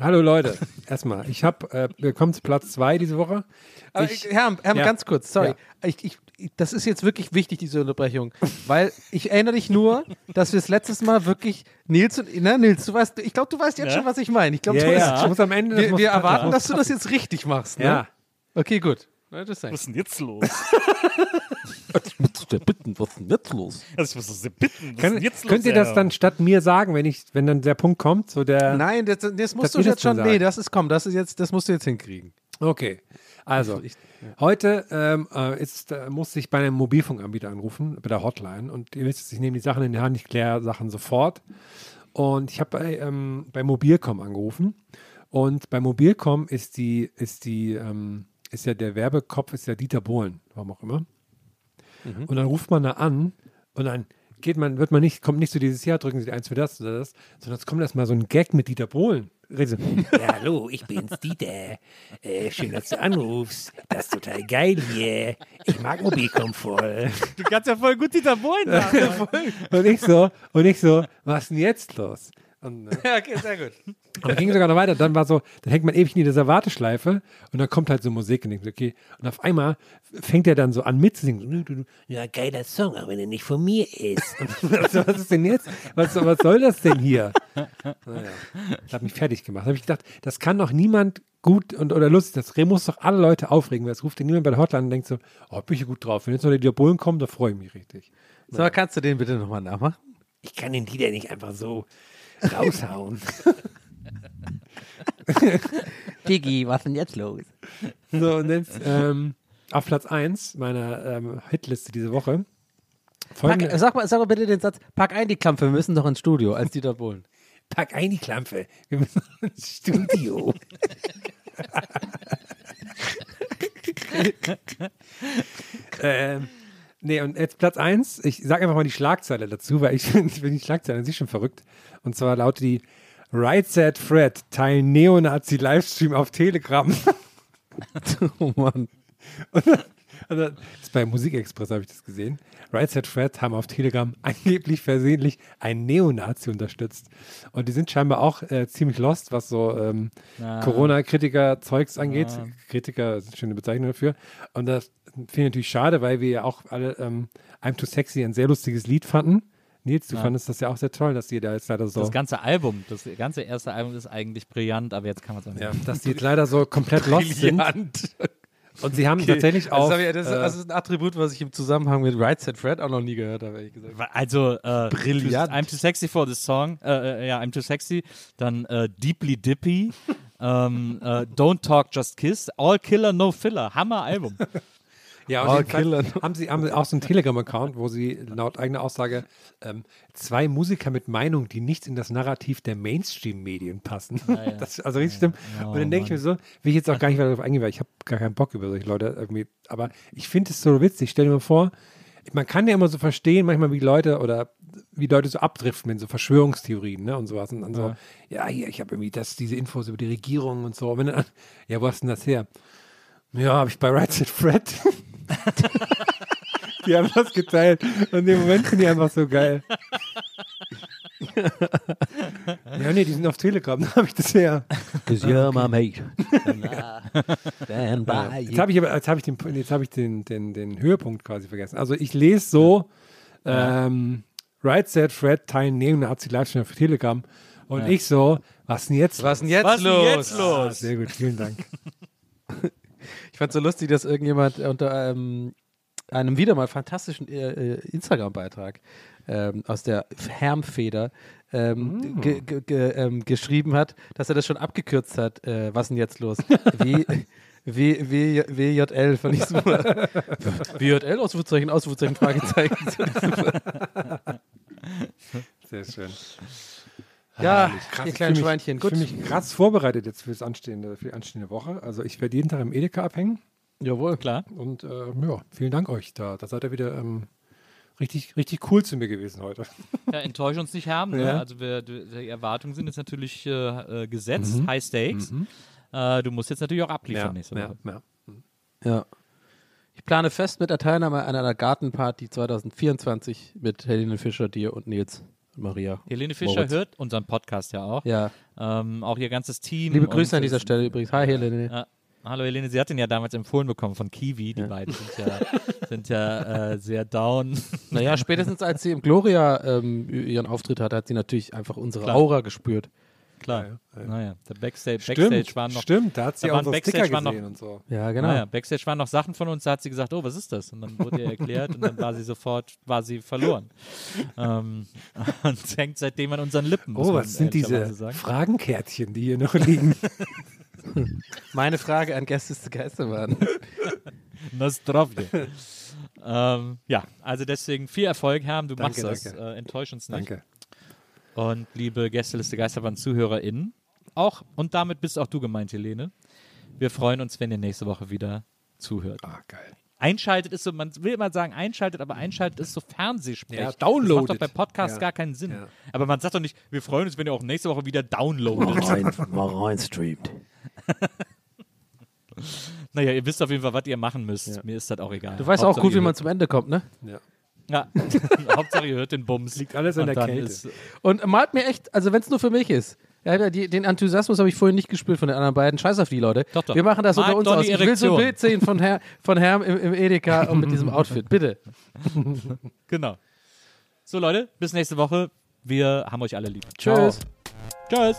Hallo Leute. Erstmal, ich habe, äh, wir kommen zu Platz zwei diese Woche. Ich- Herr, Herr ja. ganz kurz, sorry. Ja. Ich, ich, das ist jetzt wirklich wichtig, diese Unterbrechung. weil ich erinnere dich nur, dass wir das letztes Mal wirklich Nils und ne, Nils, du weißt, ich glaube, du weißt jetzt Ja? schon, was ich meine. Ich glaube, Ja, du ja. weißt- Muss am Ende, das wir, muss wir erwarten, Muss dass du das jetzt richtig machst. Ne? Ja. Okay, gut. Na. Was ist denn jetzt los? der bitten, was ist denn jetzt los? Also, ich muss Sie bitten. Was Kann, ist denn jetzt los? könnt ihr das dann statt mir sagen, wenn ich, wenn dann der Punkt kommt, so der. Nein, das, das musst Das du jetzt das schon. Nee, sagen. das ist komm, das ist jetzt, das musst du jetzt hinkriegen. Okay. Also, heute ähm, äh, ist, äh, musste ich bei einem Mobilfunkanbieter anrufen, bei der Hotline. Und ihr wisst, ich nehme die Sachen in die Hand, ich kläre Sachen sofort. Und ich habe bei, ähm, bei Mobilcom angerufen. Und bei Mobilcom ist die, ist die, ähm, ist ja der Werbekopf, ist ja Dieter Bohlen, warum auch immer. Und dann ruft man da an und dann geht man, wird man nicht, kommt nicht so dieses Jahr, drücken Sie eins für das oder das, sondern es kommt erstmal so ein Gag mit Dieter Bohlen. So, ja, hallo, ich bin's, Dieter. Äh, schön, dass du anrufst. Das ist total geil hier. Ich mag Mobilcom voll. Du kannst ja voll gut Dieter Bohlen sagen. Und ich so, und ich so, was ist denn jetzt los? Und, äh, Ja, okay, sehr gut. und dann ging sogar noch weiter. Dann war so, dann hängt man ewig in dieser Warteschleife und dann kommt halt so Musik und ich so, okay. Und auf einmal fängt er dann so an mitzusingen. Ja, geiler Song, auch wenn er nicht von mir ist. Und ich so, was ist denn jetzt? Was, was soll das denn hier? Naja, das hat mich fertig gemacht. Da habe ich gedacht, das kann doch niemand gut und oder lustig. Das muss doch alle Leute aufregen, weil es ruft dir niemand bei der Hotline und denkt so, oh, bin ich gut drauf. Wenn jetzt noch der Diabolen kommt, da freue ich mich richtig. So, kannst du den bitte nochmal nachmachen? Ich kann den Lieder nicht einfach so raushauen. Diggi, was denn jetzt los? So, und jetzt ähm, auf Platz 1 meiner ähm, Hitliste diese Woche. Folgende, Pack, sag, mal, sag mal bitte den Satz, pack ein die Klampfe, wir müssen doch ins Studio als Dieter Bohlen. pack ein die Klampfe. Wir müssen ins Studio. ähm, nee, und jetzt Platz 1. Ich sage einfach mal die Schlagzeile dazu, weil ich finde find die Schlagzeile an sich schon verrückt. Und zwar lautet die Right Said Fred, Teil Neonazi-Livestream auf Telegram. Oh Mann. Und dann, das ist bei Musikexpress habe ich das gesehen. Right Said Fred haben auf Telegram angeblich versehentlich einen Neonazi unterstützt. Und die sind scheinbar auch äh, ziemlich lost, was so ähm, Corona-Kritiker-Zeugs angeht. Kritiker ist eine schöne Bezeichnung dafür. Und das finde ich natürlich schade, weil wir ja auch alle ähm, I'm Too Sexy ein sehr lustiges Lied fanden. Nils, du Ja. fandest das ja auch sehr toll, dass die da jetzt leider so. Das ganze Album, das ganze erste Album ist eigentlich brillant, aber jetzt kann man es auch nicht. ja, dass die jetzt leider so komplett lost sind. Und sie haben tatsächlich auch. das, ich, das, äh, das ist ein Attribut, was ich im Zusammenhang mit Right Set Fred auch noch nie gehört habe, ehrlich gesagt. Also, äh, Brillant. I'm too sexy for this song. Äh, äh, ja, I'm too sexy. Dann äh, Deeply Dippy. ähm, äh, Don't Talk, Just Kiss. All Killer, No Filler. Hammer Album. Ja, Oh, und Killer. jedenfalls haben sie haben sie auch so einen Telegram-Account, wo sie laut eigener Aussage ähm, zwei Musiker mit Meinung, die nicht in das Narrativ der Mainstream-Medien passen. Das ist also richtig stimmt. und dann denke ich mir so, will ich jetzt auch gar nicht weiter darauf eingehen, weil ich habe gar keinen Bock über solche Leute irgendwie. Aber ich finde es so witzig. Stell dir mal vor, man kann ja immer so verstehen, manchmal wie Leute oder wie Leute so abdriften in so Verschwörungstheorien ne, und sowas. Und dann so, ja, hier, ich habe irgendwie das, diese Infos über die Regierung und so. Und dann, ja, wo hast du denn das her? Ja, habe ich bei Right Said Fred. die haben das geteilt. Und im Moment sind die einfach so geil. ja, nee, die sind auf Telegram. Da habe ich das her. Cause you're my mate. Stand by Jetzt habe ich aber, jetzt habe ich, den, jetzt hab ich den, den, den Höhepunkt quasi vergessen. Also ich lese so, ähm, Right Said Fred teilen Neonazi Livestream auf Telegram. Und ich so, was denn jetzt? Was denn jetzt Was ist denn los? jetzt Ah, los? sehr gut, vielen Dank. Ich fand so lustig, dass irgendjemand unter ähm, einem wieder mal fantastischen äh, äh, Instagram-Beitrag ähm, aus der Hermfeder ähm, ge ge ge ähm, geschrieben hat, dass er das schon abgekürzt hat. Äh, was denn jetzt los? Wie. W, w, WJL fand ich super. WJL, Ausrufezeichen, Ausrufezeichen, Fragezeichen. Sehr schön. Ja, Krass, ihr ich kleinen Schweinchen. Ich Gut. fühle mich krass vorbereitet jetzt für, das anstehende, für die anstehende Woche. Also ich werde jeden Tag im Edeka abhängen. Jawohl. Klar. Und äh, ja, vielen Dank euch. Da, da seid ihr wieder ähm, richtig, richtig cool zu mir gewesen heute. Ja, enttäusch uns nicht haben. Ne? Ja. Also wir, die Erwartungen sind jetzt natürlich äh, äh, gesetzt. Mhm. High Stakes. Äh, du musst jetzt natürlich auch abliefern nächste Woche. ja. Ja. Ich plane fest mit der Teilnahme an einer Gartenparty 2024 mit Helene Fischer, dir und Nils Maria. Helene Fischer Moritz. hört unseren Podcast ja auch. Ja. Ähm, auch ihr ganzes Team. Liebe Grüße an dieser es- Stelle übrigens. Hi Helene. Ja. Hallo Helene, sie hat den ja damals empfohlen bekommen von Kiwi. Die beiden sind ja, sind ja äh, sehr down. Naja, spätestens als sie im Gloria ähm, ihren Auftritt hatte, hat sie natürlich einfach unsere Klar. Aura gespürt. Klar. Naja, der Backstage, Stimmt, Backstage waren noch. stimmt, da hat sie da auch unsere Backstage Sticker waren noch- gesehen und so. Ja, genau. Naja, Backstage waren noch Sachen von uns, da hat sie gesagt, oh, was ist das? Und dann wurde ihr erklärt und dann war sie sofort, war sie verloren. ähm, und hängt seitdem an unseren Lippen. Oh, was sind diese. Fragenkärtchen, die hier noch liegen? Meine Frage an Gäste ist Geisterbahn. Nostrovje. ähm, ja, also deswegen viel Erfolg, Herm, du Danke, machst das. Äh, enttäusch uns nicht. Danke. Und liebe Gästeliste Geisterbahn ZuhörerInnen, auch, und damit bist auch du gemeint, Helene. Wir freuen uns, wenn ihr nächste Woche wieder zuhört. Ah, geil. Einschaltet ist so, man will immer sagen einschaltet, aber einschaltet ist so Fernsehsprech. Ja, Das downloadet. macht doch bei Podcasts Ja. gar keinen Sinn. Ja. Aber man sagt doch nicht, wir freuen uns, wenn ihr auch nächste Woche wieder downloadet. Rein, mal rein streamt. naja, ihr wisst auf jeden Fall, was ihr machen müsst. Mir ist das auch egal. Du weißt auch Hauptsache, gut, wie man zum Ende kommt, ne? Ja. Hauptsache, ihr hört den Bums. Liegt alles an der Kälte. Ist, Und malt mir echt, also wenn es nur für mich ist. Ja, ja, die, den Enthusiasmus habe ich vorhin nicht gespürt von den anderen beiden. Scheiß auf die Leute. Doch, doch. Wir machen das Malt unter uns aus. Ich will so ein. Bild sehen von, Herr, von Herrn im, im Edeka und mit diesem Outfit. Bitte. genau. So, Leute, bis nächste Woche. Wir haben euch alle lieb. Tschüss. Tschüss.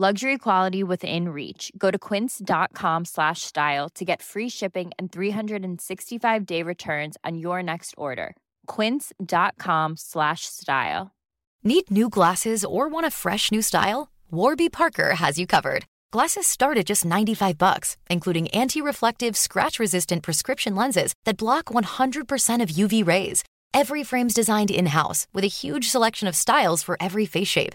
Luxury quality within reach. Go to quince.com slash style to get free shipping and 365 day returns on your next order. Quince.com slash style. Need new glasses or want a fresh new style? Warby Parker has you covered. Glasses start at just 95 bucks, including anti-reflective, scratch-resistant prescription lenses that block 100% of UV rays. Every frame's designed in-house with a huge selection of styles for every face shape.